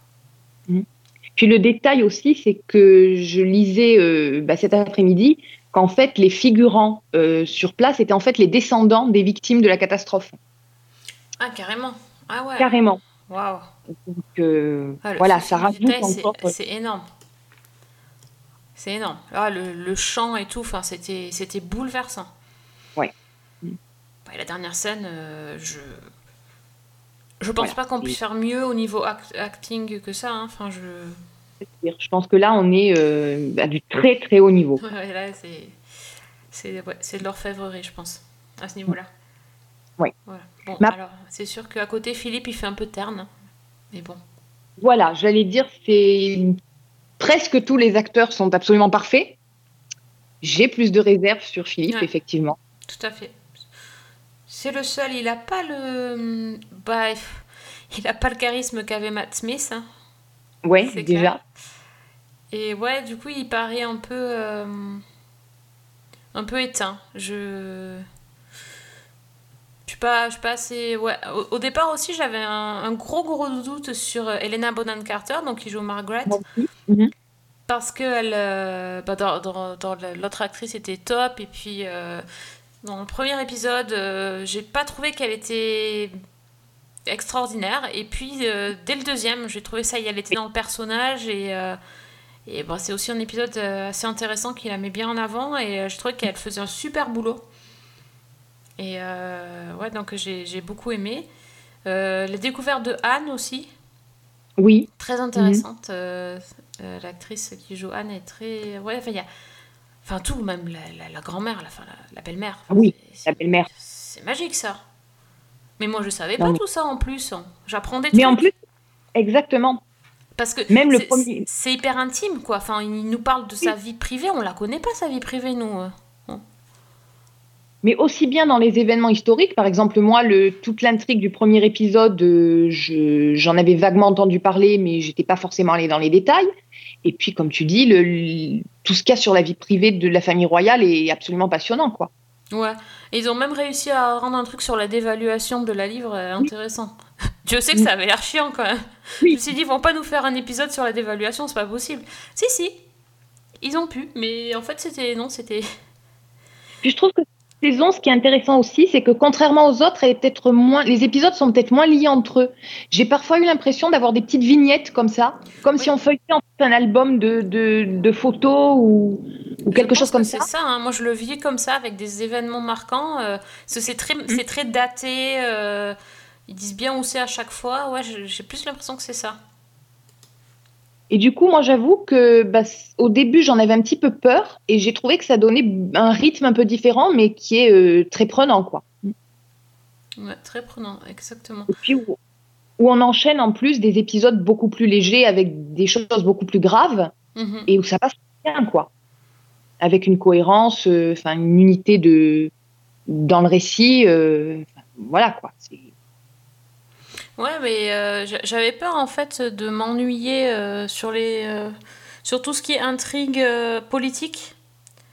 [SPEAKER 2] Puis le détail aussi, c'est que je lisais bah, cet après-midi qu'en fait les figurants euh, sur place étaient en fait les descendants des victimes de la catastrophe.
[SPEAKER 1] Ah, carrément. Ah ouais.
[SPEAKER 2] Carrément.
[SPEAKER 1] Waouh.
[SPEAKER 2] Donc, euh,
[SPEAKER 1] Ah,
[SPEAKER 2] voilà, ça rajoute encore.
[SPEAKER 1] C'est énorme. C'est énorme. Ah, le, le chant et tout, enfin, c'était, c'était bouleversant.
[SPEAKER 2] Ouais.
[SPEAKER 1] Ouais, la dernière scène, euh, je... Je pense
[SPEAKER 2] Voilà.
[SPEAKER 1] pas qu'on puisse faire mieux au niveau act- acting que ça. hein. Enfin, je.
[SPEAKER 2] Je pense que là, on est euh, à du très très haut niveau.
[SPEAKER 1] Ouais, là, c'est. C'est ouais, c'est de l'orfèvrerie, je pense, à ce niveau-là.
[SPEAKER 2] Ouais.
[SPEAKER 1] Voilà. Bon,
[SPEAKER 2] Ma-
[SPEAKER 1] alors, c'est sûr qu'à côté, Philippe, il fait un peu terne. Mais bon.
[SPEAKER 2] Voilà, j'allais dire, c'est presque tous les acteurs sont absolument parfaits. J'ai plus de réserves sur Philippe,
[SPEAKER 1] Ouais.
[SPEAKER 2] effectivement.
[SPEAKER 1] Tout à fait. C'est le seul, il a pas le. Bah, il a pas le charisme qu'avait Matt Smith. hein.
[SPEAKER 2] Ouais, déjà.
[SPEAKER 1] clair. Et ouais, du coup, il paraît un peu. euh, un peu éteint. Je. Je suis pas, je suis pas assez. Ouais. Au, au départ aussi, j'avais un, un gros gros doute sur euh, Helena Bonham Carter, donc qui joue Margaret.
[SPEAKER 2] Mhm.
[SPEAKER 1] Parce que elle, euh, bah, dans, dans- l'autre actrice était top, et puis euh, dans le premier épisode, j'ai pas trouvé qu'elle était extraordinaire, et puis euh, dès le deuxième, j'ai trouvé ça, elle était dans le personnage, et, euh, et c'est aussi un épisode euh, assez intéressant qui la met bien en avant, et je trouvais qu'elle faisait un super boulot. Et euh, ouais, donc j'ai beaucoup aimé. Euh, la découverte de Anne aussi,
[SPEAKER 2] Oui,
[SPEAKER 1] très intéressante. euh, euh, L'actrice qui joue Anne est très. Ouais, enfin, il y a. Enfin, tout, même la, la- la grand-mère, la, la, belle-mère. Enfin,
[SPEAKER 2] Oui, la belle-mère.
[SPEAKER 1] C'est magique, ça. Mais moi, je savais
[SPEAKER 2] Non,
[SPEAKER 1] pas
[SPEAKER 2] mais-
[SPEAKER 1] tout ça en plus. J'apprends des
[SPEAKER 2] mais
[SPEAKER 1] trucs.
[SPEAKER 2] en plus, exactement.
[SPEAKER 1] Parce que
[SPEAKER 2] même le
[SPEAKER 1] c'est-
[SPEAKER 2] premier-
[SPEAKER 1] c'est hyper intime, quoi. Enfin, il nous parle de sa vie privée. On la connaît pas, sa vie privée, nous. euh.
[SPEAKER 2] Mais aussi bien dans les événements historiques, par exemple, moi, le, toute l'intrigue du premier épisode, euh, je- j'en avais vaguement entendu parler, mais j'étais pas forcément allée dans les détails. Et puis, comme tu dis, le, le- tout ce qu'il y a sur la vie privée de la famille royale est absolument passionnant, quoi.
[SPEAKER 1] Ouais. Ils ont même réussi à rendre un truc sur la dévaluation de la livre euh, intéressant. Dieu sait que ça avait l'air chiant quand même.
[SPEAKER 2] Oui.
[SPEAKER 1] Je me suis dit, ils vont pas nous faire un épisode sur la dévaluation, c'est pas possible. Si, si. Ils ont pu, mais en fait, c'était. Non, c'était.
[SPEAKER 2] Puis je trouve que saison, ce qui est intéressant aussi, c'est que contrairement aux autres, elle est peut-être moins, les épisodes sont peut-être moins liés entre eux. J'ai parfois eu l'impression d'avoir des petites vignettes comme ça, comme
[SPEAKER 1] Oui.
[SPEAKER 2] si on feuilletait un album de, de, de photos ou, ou quelque chose comme
[SPEAKER 1] que
[SPEAKER 2] ça.
[SPEAKER 1] C'est ça, hein. moi je le vis comme ça, avec des événements marquants. euh, c'est très,
[SPEAKER 2] Mm.
[SPEAKER 1] très daté. euh, ils disent bien où c'est à chaque fois. Ouais, j'ai plus l'impression que c'est ça.
[SPEAKER 2] Et du coup, moi, j'avoue que bah, au début, j'en avais un petit peu peur et j'ai trouvé que ça donnait un rythme un peu différent, mais qui est euh, très prenant, quoi.
[SPEAKER 1] Ouais, très prenant, exactement.
[SPEAKER 2] Et puis où, où on enchaîne en plus des épisodes beaucoup plus légers avec des choses beaucoup plus graves
[SPEAKER 1] Mhm.
[SPEAKER 2] et où ça passe bien, quoi. Avec une cohérence, euh, enfin une unité de dans le récit, euh, voilà quoi. C'est-
[SPEAKER 1] Ouais, mais euh, j'a- j'avais peur en fait de m'ennuyer euh, sur les euh, sur tout ce qui est intrigue politique.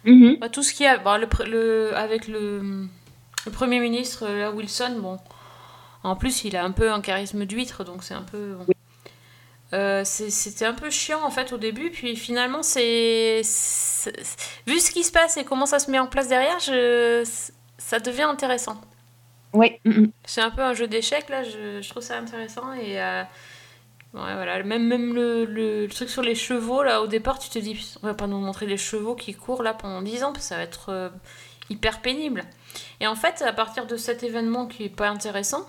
[SPEAKER 2] Mhm.
[SPEAKER 1] Bah, tout ce qui a bon, le, le- avec le, le premier ministre là, Wilson, bon, en plus il a un peu un charisme d'huître, donc c'est un peu bon. C'est- c'était un peu chiant en fait au début, puis finalement c'est c'est- vu ce qui se passe et comment ça se met en place derrière, je, ça devient intéressant.
[SPEAKER 2] Ouais. mhm.
[SPEAKER 1] C'est un peu un jeu d'échecs là, je, je trouve ça intéressant et euh, ouais, voilà, même, même le, le- le truc sur les chevaux là, au départ tu te dis on va pas nous montrer des chevaux qui courent là pendant 10 ans parce que ça va être euh, hyper pénible. Et en fait, à partir de cet événement qui est pas intéressant,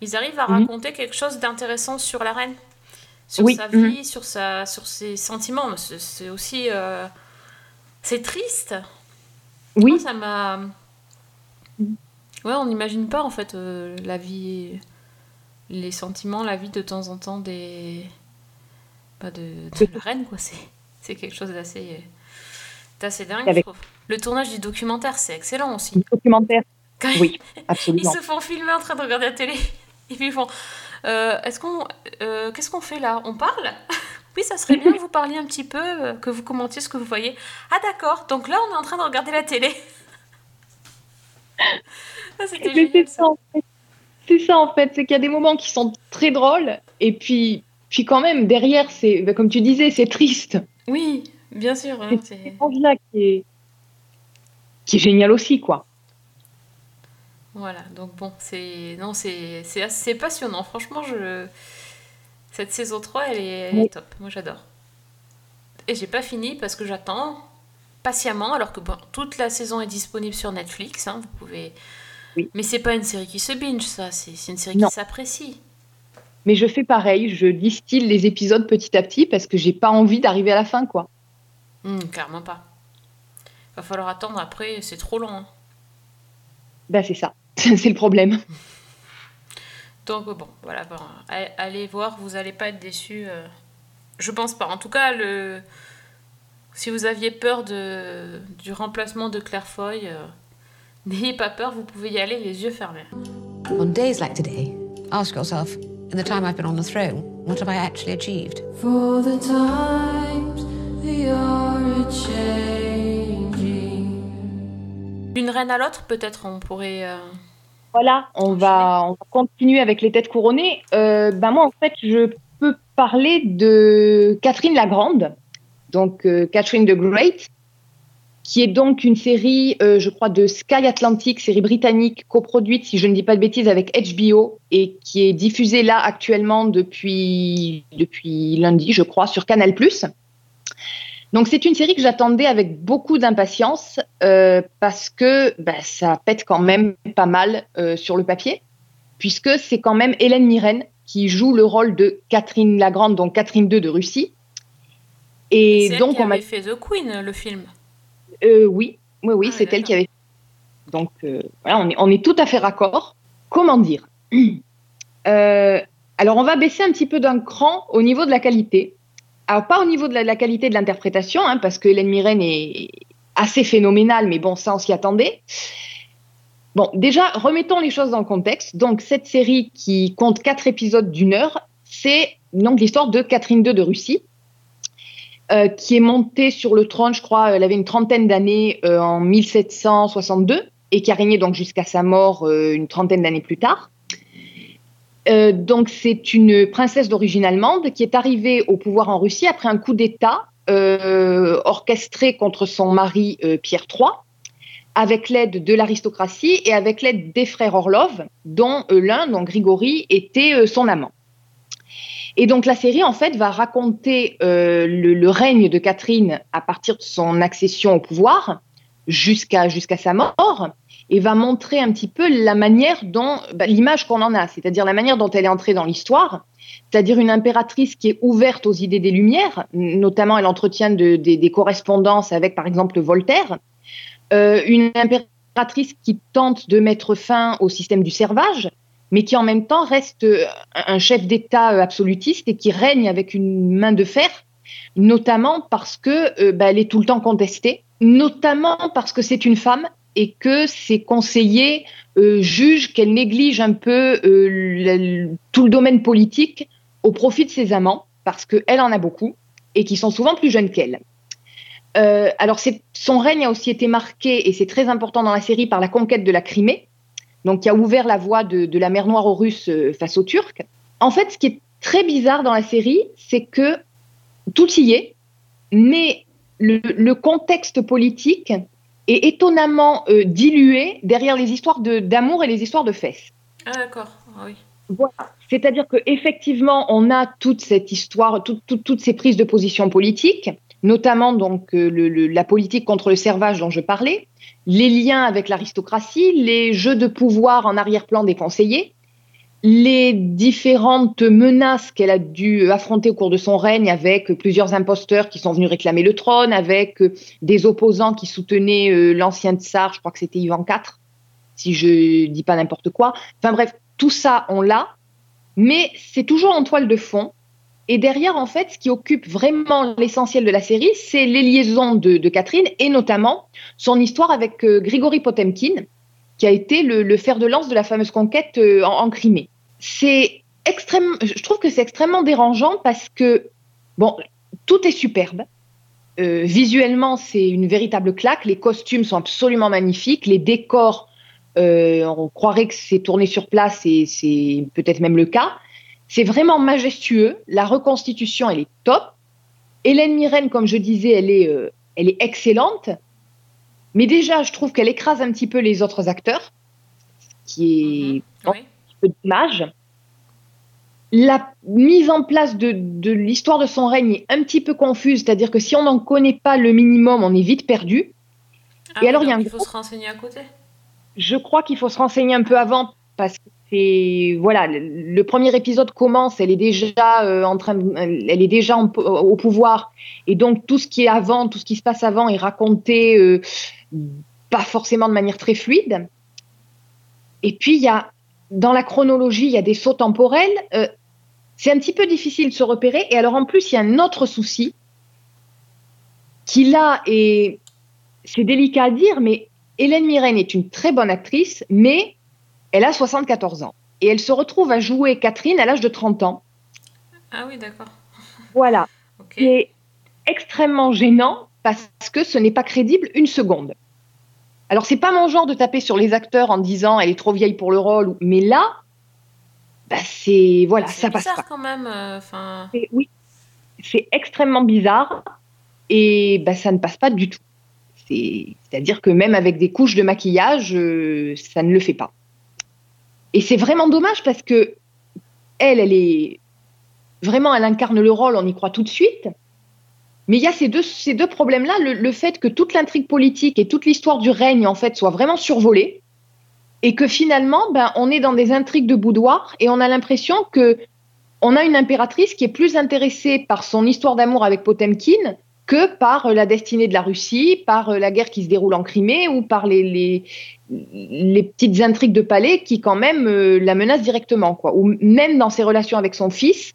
[SPEAKER 1] ils arrivent à
[SPEAKER 2] Mhm.
[SPEAKER 1] raconter quelque chose d'intéressant sur la reine, sur
[SPEAKER 2] Oui,
[SPEAKER 1] sa vie, sur, sa, sur ses sentiments. C'est c'est aussi. euh, c'est triste.
[SPEAKER 2] Oui.
[SPEAKER 1] Moi, ça m'a. Ouais, on n'imagine pas en fait euh, la vie, les sentiments, la vie de temps en temps des. Pas de, de la reine, quoi. C'est quelque chose d'assez. d'assez dingue,
[SPEAKER 2] Avec-
[SPEAKER 1] je trouve. Le tournage du documentaire, c'est excellent aussi.
[SPEAKER 2] Documentaire.
[SPEAKER 1] Quand ils-
[SPEAKER 2] Oui,
[SPEAKER 1] ils
[SPEAKER 2] absolument.
[SPEAKER 1] se font filmer en train de regarder la télé. Et puis ils font euh, Est-ce qu'on. euh, Qu'est-ce qu'on fait là? On parle? Oui, ça serait bien que vous parliez un petit peu, que vous commentiez ce que vous voyez. Ah, d'accord, donc là on est en train de regarder la télé. Ah,
[SPEAKER 2] c'est
[SPEAKER 1] ça.
[SPEAKER 2] en fait. C'est ça en fait, c'est qu'il y a des moments qui sont très drôles et puis, puis quand même derrière, c'est bah, comme tu disais, c'est triste.
[SPEAKER 1] Oui, bien sûr. hein,
[SPEAKER 2] C'est ange-là qui est qui est génial aussi quoi.
[SPEAKER 1] Voilà, donc bon, c'est non, c'est c'est assez passionnant. Franchement, je cette saison 3, elle est, elle est
[SPEAKER 2] Oui.
[SPEAKER 1] top. Moi, j'adore. Et j'ai pas fini parce que j'attends patiemment, alors que bon, toute la saison est disponible sur Netflix. hein, vous pouvez.
[SPEAKER 2] Oui.
[SPEAKER 1] Mais c'est pas une série qui se binge, ça. C'est une série
[SPEAKER 2] Non.
[SPEAKER 1] qui s'apprécie.
[SPEAKER 2] mais je fais pareil, je distille les épisodes petit à petit parce que j'ai pas envie d'arriver à la fin, quoi.
[SPEAKER 1] Hmm, clairement pas. Va falloir attendre après, c'est trop long. hein.
[SPEAKER 2] Ben c'est ça, c'est le problème.
[SPEAKER 1] Donc bon, voilà, bon, allez, voir, vous allez pas être déçus. euh, Je pense pas. En tout cas, le... si vous aviez peur de... du remplacement de Claire Foy, euh, n'ayez pas peur, vous pouvez y aller les yeux fermés.
[SPEAKER 6] On days like today, ask yourself, in the time I've been on the throne, what have I actually achieved?
[SPEAKER 7] For the times they are a changing.
[SPEAKER 1] D'une reine à l'autre, peut-être on pourrait. euh,
[SPEAKER 2] Voilà, on va, on va continuer avec les têtes couronnées. Euh, ben moi, en fait, je peux parler de Catherine la Grande, donc euh, Catherine the Great, qui est donc une série, euh, je crois, de Sky Atlantic, série britannique coproduite, si je ne dis pas de bêtises, avec HBO et qui est diffusée là actuellement depuis, depuis lundi, je crois, sur Canal+. Donc c'est une série que j'attendais avec beaucoup d'impatience euh, parce que bah, ça pète quand même pas mal euh, sur le papier, puisque c'est quand même Hélène Mirren qui joue le rôle de Catherine la Grande, donc Catherine II de Russie. Et
[SPEAKER 1] c'est elle
[SPEAKER 2] donc
[SPEAKER 1] qui
[SPEAKER 2] on
[SPEAKER 1] avait fait The Queen, le film.
[SPEAKER 2] Euh, oui, oui, oui,
[SPEAKER 1] Ah,
[SPEAKER 2] c'est elle qui avait. Donc euh, voilà, on est, on est tout à fait raccord. Comment dire? Euh, Alors on va baisser un petit peu d'un cran au niveau de la qualité. Alors pas au niveau de la, la qualité de l'interprétation, hein, parce que Hélène Mirren est assez phénoménale, mais bon, ça on s'y attendait. Bon, déjà, remettons les choses dans le contexte. Donc, cette série qui compte quatre épisodes d'une heure, c'est donc l'histoire de Catherine II de Russie, euh, qui est montée sur le trône, je crois, elle avait une trentaine d'années euh, en 1762 et qui a régné donc jusqu'à sa mort euh, une trentaine d'années plus tard. Euh, donc c'est une princesse d'origine allemande qui est arrivée au pouvoir en Russie après un coup d'État euh, orchestré contre son mari euh, Pierre III, avec l'aide de l'aristocratie et avec l'aide des frères Orlov, dont euh, l'un, donc Grigory, était euh, son amant. Et donc la série, en fait, va raconter euh, le, règne de Catherine à partir de son accession au pouvoir jusqu'à sa mort et va montrer un petit peu la manière dont, bah, l'image qu'on en a, c'est-à-dire la manière dont elle est entrée dans l'histoire, c'est-à-dire une impératrice qui est ouverte aux idées des Lumières, notamment elle entretient de- des- des correspondances avec, par exemple, Voltaire, euh, une impératrice qui tente de mettre fin au système du servage, mais qui en même temps reste euh, un chef d'État euh, absolutiste et qui règne avec une main de fer, notamment parce que euh, bah, est tout le temps contestée, notamment parce que c'est une femme et que ses conseillers jugent qu'elle néglige un peu tout le domaine politique au profit de ses amants, parce qu'elle en a beaucoup et qui sont souvent plus jeunes qu'elle. Alors, son règne a aussi été marqué, et c'est très important dans la série, par la conquête de la Crimée, donc qui a ouvert la voie de, de la mer Noire aux Russes euh, face aux Turcs. En fait, ce qui est très bizarre dans la série, c'est que tout y est, mais le, le contexte politique est étonnamment euh, dilué derrière les histoires d'amour et les histoires de fesses.
[SPEAKER 1] Ah d'accord, ah oui.
[SPEAKER 2] Voilà. C'est-à-dire qu'effectivement, on a toute cette histoire, tout- tout- toutes ces prises de position politiques, notamment donc euh, la politique contre le servage dont je parlais, les liens avec l'aristocratie, les jeux de pouvoir en arrière-plan des conseillers, les différentes menaces qu'elle a dû affronter au cours de son règne avec plusieurs imposteurs qui sont venus réclamer le trône, avec euh, des opposants qui soutenaient euh, l'ancien tsar, je crois que c'était Ivan IV, si je dis pas n'importe quoi. Enfin bref, tout ça, on l'a, mais c'est toujours en toile de fond. Et derrière, en fait, ce qui occupe vraiment l'essentiel de la série, c'est les liaisons de, Catherine et notamment son histoire avec euh, Grigory Potemkin, qui a été le, fer de lance de la fameuse conquête euh, en, en Crimée. C'est extrêmement, je trouve que c'est extrêmement dérangeant parce que, bon, tout est superbe. Euh, visuellement, c'est une véritable claque. Les costumes sont absolument magnifiques. Les décors, euh, on croirait que c'est tourné sur place et c'est peut-être même le cas. C'est vraiment majestueux. La reconstitution, elle est top. Hélène Mirren, comme je disais, elle est, euh, elle est excellente. Mais déjà, je trouve qu'elle écrase un petit peu les autres acteurs, ce qui est
[SPEAKER 1] Oui.
[SPEAKER 2] un peu dommage. La mise en place de, de l'histoire de son règne est un petit peu confuse, c'est-à-dire que si on n'en connaît pas le minimum, on est vite perdu.
[SPEAKER 1] Ah
[SPEAKER 2] Et alors, il y a un
[SPEAKER 1] il faut se renseigner à côté.
[SPEAKER 2] Je crois qu'il faut se renseigner un peu avant parce que c'est voilà, le, premier épisode commence, elle est déjà euh, en train, de- elle est déjà au pouvoir, et donc tout ce qui est avant, tout ce qui se passe avant est raconté euh, pas forcément de manière très fluide. Et puis il y a dans la chronologie, il y a des sauts temporels. euh, c'est un petit peu difficile de se repérer. Et alors en plus, il y a un autre souci qui là est, c'est délicat à dire, mais Hélène Mirren est une très bonne actrice, mais elle a 74 ans. Et elle se retrouve à jouer Catherine à l'âge de 30 ans.
[SPEAKER 1] Ah oui, d'accord.
[SPEAKER 2] Voilà. C'est extrêmement gênant parce que ce n'est pas crédible une seconde. Alors, c'est pas mon genre de taper sur les acteurs en disant elle est trop vieille pour le rôle, mais là, bah, c'est. Voilà,
[SPEAKER 1] C'est
[SPEAKER 2] ça passe
[SPEAKER 1] bizarre
[SPEAKER 2] pas.
[SPEAKER 1] quand même. euh, Enfin,
[SPEAKER 2] C'est- Oui, c'est extrêmement bizarre et bah, ça ne passe pas du tout. C'est- C'est-à-dire que même avec des couches de maquillage, euh, ça ne le fait pas. Et c'est vraiment dommage parce que elle, elle est vraiment, elle incarne le rôle, on y croit tout de suite. Mais il y a ces deux, ces deux problèmes-là, le, fait que toute l'intrigue politique et toute l'histoire du règne en fait soit vraiment survolée, et que finalement, ben, on est dans des intrigues de boudoir et on a l'impression que on a une impératrice qui est plus intéressée par son histoire d'amour avec Potemkin que par euh, la destinée de la Russie, par euh, la guerre qui se déroule en Crimée ou par les, les, les petites intrigues de palais qui quand même euh, la menacent directement. Quoi. Ou même dans ses relations avec son fils,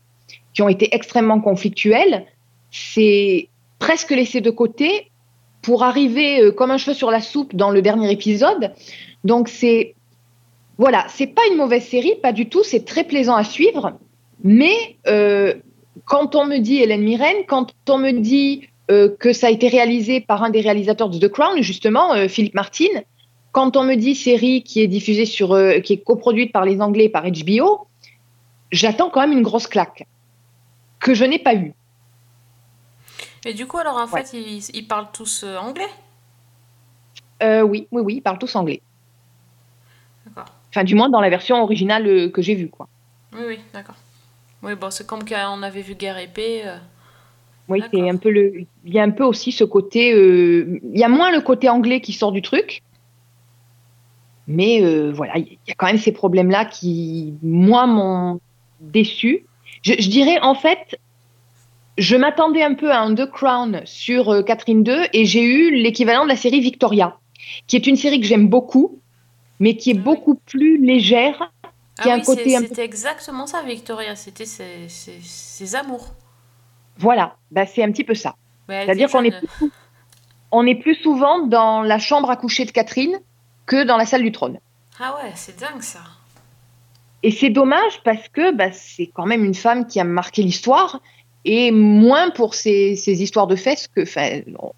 [SPEAKER 2] qui ont été extrêmement conflictuelles, c'est presque laissé de côté pour arriver comme un cheveu sur la soupe dans le dernier épisode. Donc c'est voilà, c'est pas une mauvaise série, pas du tout. C'est très plaisant à suivre, mais quand on me dit Hélène Mirren, quand on me dit que ça a été réalisé par un des réalisateurs de The Crown, justement, euh, Philippe Martin, quand on me dit série qui est diffusée sur, euh, qui est coproduite par les Anglais et par HBO, j'attends quand même une grosse claque que je n'ai pas eue.
[SPEAKER 1] Et du coup, alors en
[SPEAKER 2] Ouais.
[SPEAKER 1] fait, ils, ils parlent tous euh, anglais?
[SPEAKER 2] Euh, oui, oui, oui, ils parlent tous anglais.
[SPEAKER 1] D'accord.
[SPEAKER 2] Enfin, du moins dans la version originale euh, que j'ai vue, quoi.
[SPEAKER 1] Oui, oui, d'accord. Oui, bon, c'est comme quand on avait vu Guerre épée. euh,
[SPEAKER 2] Oui, c'est un peu le. Il y a un peu aussi ce côté. euh, Il y a moins le côté anglais qui sort du truc. Mais euh, voilà, il y a quand même ces problèmes-là qui, moi, m'ont déçu. Je, je dirais, en fait, je m'attendais un peu à un The Crown sur euh, Catherine II et j'ai eu l'équivalent de la série Victoria, qui est une série que j'aime beaucoup, mais qui est
[SPEAKER 1] Ah oui.
[SPEAKER 2] beaucoup plus légère.
[SPEAKER 1] Ah
[SPEAKER 2] un
[SPEAKER 1] oui,
[SPEAKER 2] côté peu-
[SPEAKER 1] c'était exactement ça, Victoria. C'était ses, ses- ses amours.
[SPEAKER 2] Voilà, bah, c'est un petit peu ça. C'est-à-dire qu'on est, plus- on est plus souvent dans la chambre à coucher de Catherine que dans la salle du trône.
[SPEAKER 1] Ah ouais, c'est dingue ça.
[SPEAKER 2] Et c'est dommage parce que bah, c'est quand même une femme qui a marqué l'histoire et moins pour ses, ses histoires de fesses que.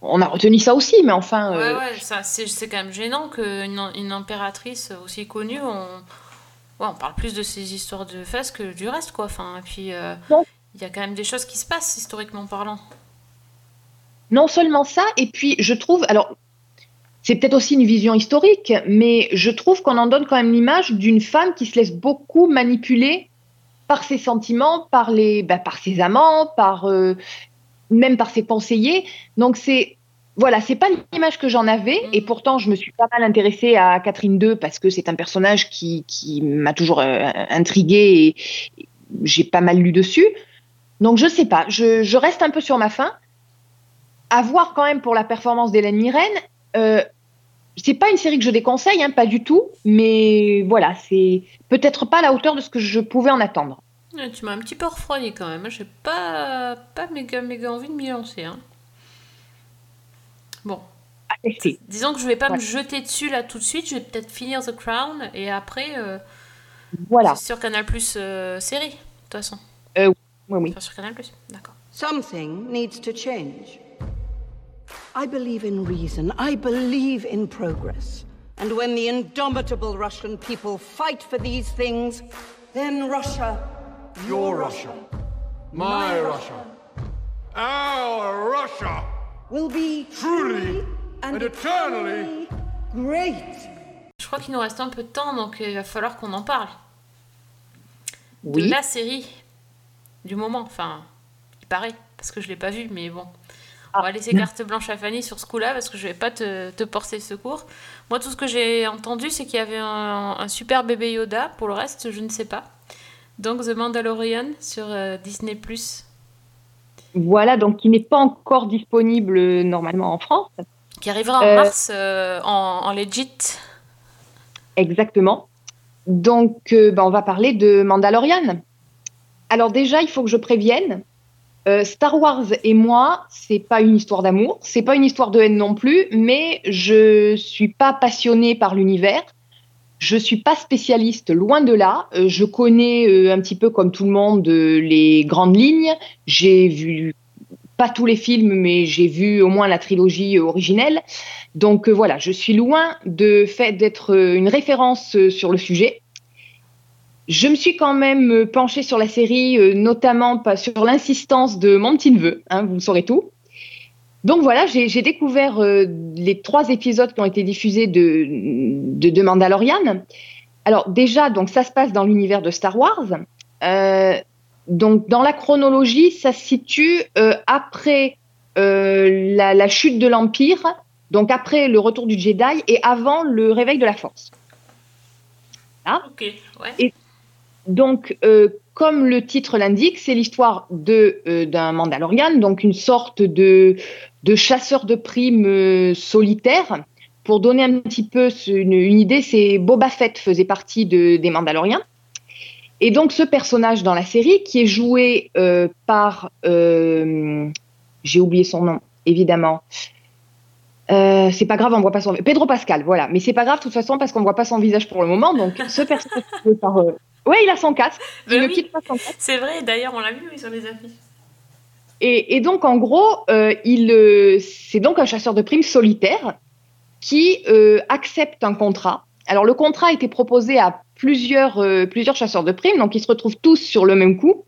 [SPEAKER 2] On a retenu ça aussi, mais enfin.
[SPEAKER 1] Ouais,
[SPEAKER 2] euh,
[SPEAKER 1] ouais, ça, c'est, quand même gênant qu'une une impératrice aussi connue, on, ouais, on parle plus de ses histoires de fesses que du reste, quoi. Enfin, et puis, euh. Il y a quand même des choses qui se passent, historiquement parlant.
[SPEAKER 2] Non seulement ça, et puis je trouve. Alors, c'est peut-être aussi une vision historique, mais je trouve qu'on en donne quand même l'image d'une femme qui se laisse beaucoup manipuler par ses sentiments, par, les, bah, par ses amants, par, euh, même par ses conseillers. Donc, c'est. Voilà, c'est pas l'image que j'en avais, et
[SPEAKER 1] Mhm.
[SPEAKER 2] pourtant je me suis pas mal intéressée à Catherine II parce que c'est un personnage qui, qui m'a toujours euh, intriguée et j'ai pas mal lu dessus. Donc je sais pas, je, je reste un peu sur ma faim à voir quand même pour la performance d'Hélène Mirren. Euh, c'est pas une série que je déconseille, hein, pas du tout, mais voilà, c'est peut-être pas à la hauteur de ce que je pouvais en attendre.
[SPEAKER 1] Ouais, tu m'as un petit peu refroidi quand même. J'ai pas, pas méga, méga envie de m'y lancer. hein. Bon, disons que je vais pas
[SPEAKER 2] Ouais.
[SPEAKER 1] me jeter dessus là tout de suite. Je vais peut-être finir The Crown et après, euh,
[SPEAKER 2] Voilà,
[SPEAKER 1] sur Canal Plus euh, série, de toute façon.
[SPEAKER 2] Oui, oui.
[SPEAKER 1] Enfin, sur Canal Plus, d'accord.
[SPEAKER 8] Something needs to change. I believe in reason. I believe in progress. And when the indomitable Russian people fight for these things, then Russia,
[SPEAKER 4] Your Russia. My Russia. Our Russia.
[SPEAKER 8] will be
[SPEAKER 4] Truly
[SPEAKER 8] and
[SPEAKER 4] eternally.
[SPEAKER 8] great.
[SPEAKER 1] Je crois qu'il nous reste un peu de temps, donc euh, il va falloir qu'on en parle. De
[SPEAKER 2] Oui.
[SPEAKER 1] la série du moment, enfin, il paraît, parce que je l'ai pas vue, mais bon. On va laisser carte blanche à Fanny sur ce coup-là parce que je vais pas te, te porter secours. Moi, tout ce que j'ai entendu, c'est qu'il y avait un, un super bébé Yoda. Pour le reste, je ne sais pas. Donc, The Mandalorian sur euh, Disney+.
[SPEAKER 2] Voilà, donc qui n'est pas encore disponible euh, normalement en France.
[SPEAKER 1] Qui arrivera en
[SPEAKER 2] Euh,
[SPEAKER 1] mars en, en legit.
[SPEAKER 2] Exactement. Donc, ben, on va parler de Mandalorian. Alors déjà, il faut que je prévienne. euh, Star Wars et moi, c'est pas une histoire d'amour, c'est pas une histoire de haine non plus, mais je suis pas passionnée par l'univers. Je suis pas spécialiste, loin de là. Euh, je connais euh, un petit peu comme tout le monde les grandes lignes. J'ai vu pas tous les films, mais j'ai vu au moins la trilogie originelle. Donc voilà, je suis loin de fait d'être une référence sur le sujet. Je me suis quand même euh, penchée sur la série, euh, notamment sur l'insistance de mon petit neveu, hein, vous saurez tout. Donc voilà, j'ai découvert euh, les trois épisodes qui ont été diffusés de, de, de Mandalorian. Alors déjà, donc ça se passe dans l'univers de Star Wars. Euh, donc dans la chronologie, ça se situe euh, après la, la chute de l'Empire, donc après le retour du Jedi et avant le réveil de la Force.
[SPEAKER 1] Ok, ouais.
[SPEAKER 2] Donc, euh, comme le titre l'indique, c'est l'histoire de euh, d'un Mandalorian, donc une sorte de, de chasseur de primes euh, solitaire. Pour donner un petit peu une, idée, c'est Boba Fett faisait partie de, des Mandaloriens. Et donc, ce personnage dans la série, qui est joué par, j'ai oublié son nom, évidemment. C'est pas grave, on voit pas son Pedro Pascal, voilà. Mais c'est pas grave de toute façon parce qu'on voit pas son visage pour le moment. Donc, ce personnage joué par Ouais, il a son casque. Il
[SPEAKER 1] Ben
[SPEAKER 2] ne
[SPEAKER 1] oui.
[SPEAKER 2] quitte pas son casque.
[SPEAKER 1] C'est vrai, d'ailleurs, on l'a vu oui, sur les affiches.
[SPEAKER 2] Et, et donc, en gros, euh, il, euh, c'est donc un chasseur de primes solitaire qui euh, accepte un contrat. Alors, le contrat a été proposé à plusieurs, plusieurs chasseurs de primes, donc ils se retrouvent tous sur le même coup.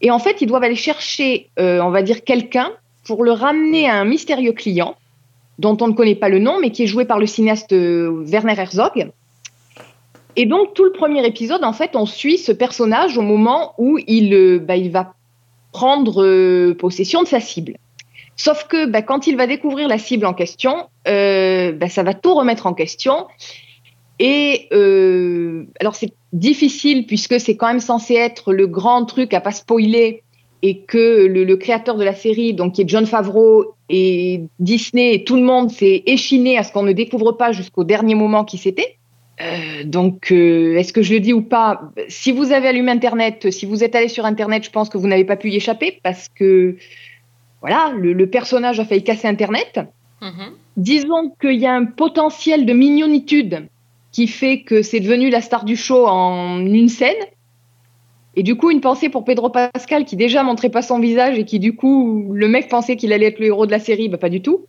[SPEAKER 2] Et en fait, ils doivent aller chercher, on va dire, quelqu'un pour le ramener à un mystérieux client dont on ne connaît pas le nom, mais qui est joué par le cinéaste Werner Herzog. Et donc, tout le premier épisode, en fait, on suit ce personnage au moment où il, euh, bah, va prendre euh, possession de sa cible. Sauf que bah, quand il va découvrir la cible en question, euh, bah, ça va tout remettre en question. Et alors c'est difficile puisque c'est quand même censé être le grand truc à pas spoiler et que le, le créateur de la série, donc qui est John Favreau et Disney et tout le monde s'est échiné à ce qu'on ne découvre pas jusqu'au dernier moment qui c'était. Euh, donc, euh, est-ce que je le dis ou pas? Si vous avez allumé Internet, si vous êtes allé sur Internet, je pense que vous n'avez pas pu y échapper parce que, voilà, le, le personnage a failli casser Internet.
[SPEAKER 1] Mhm.
[SPEAKER 2] Disons qu'il y a un potentiel de mignonitude qui fait que c'est devenu la star du show en une scène. Et du coup, une pensée pour Pedro Pascal qui déjà montrait pas son visage et qui du coup, le mec pensait qu'il allait être le héros de la série, bah pas du tout.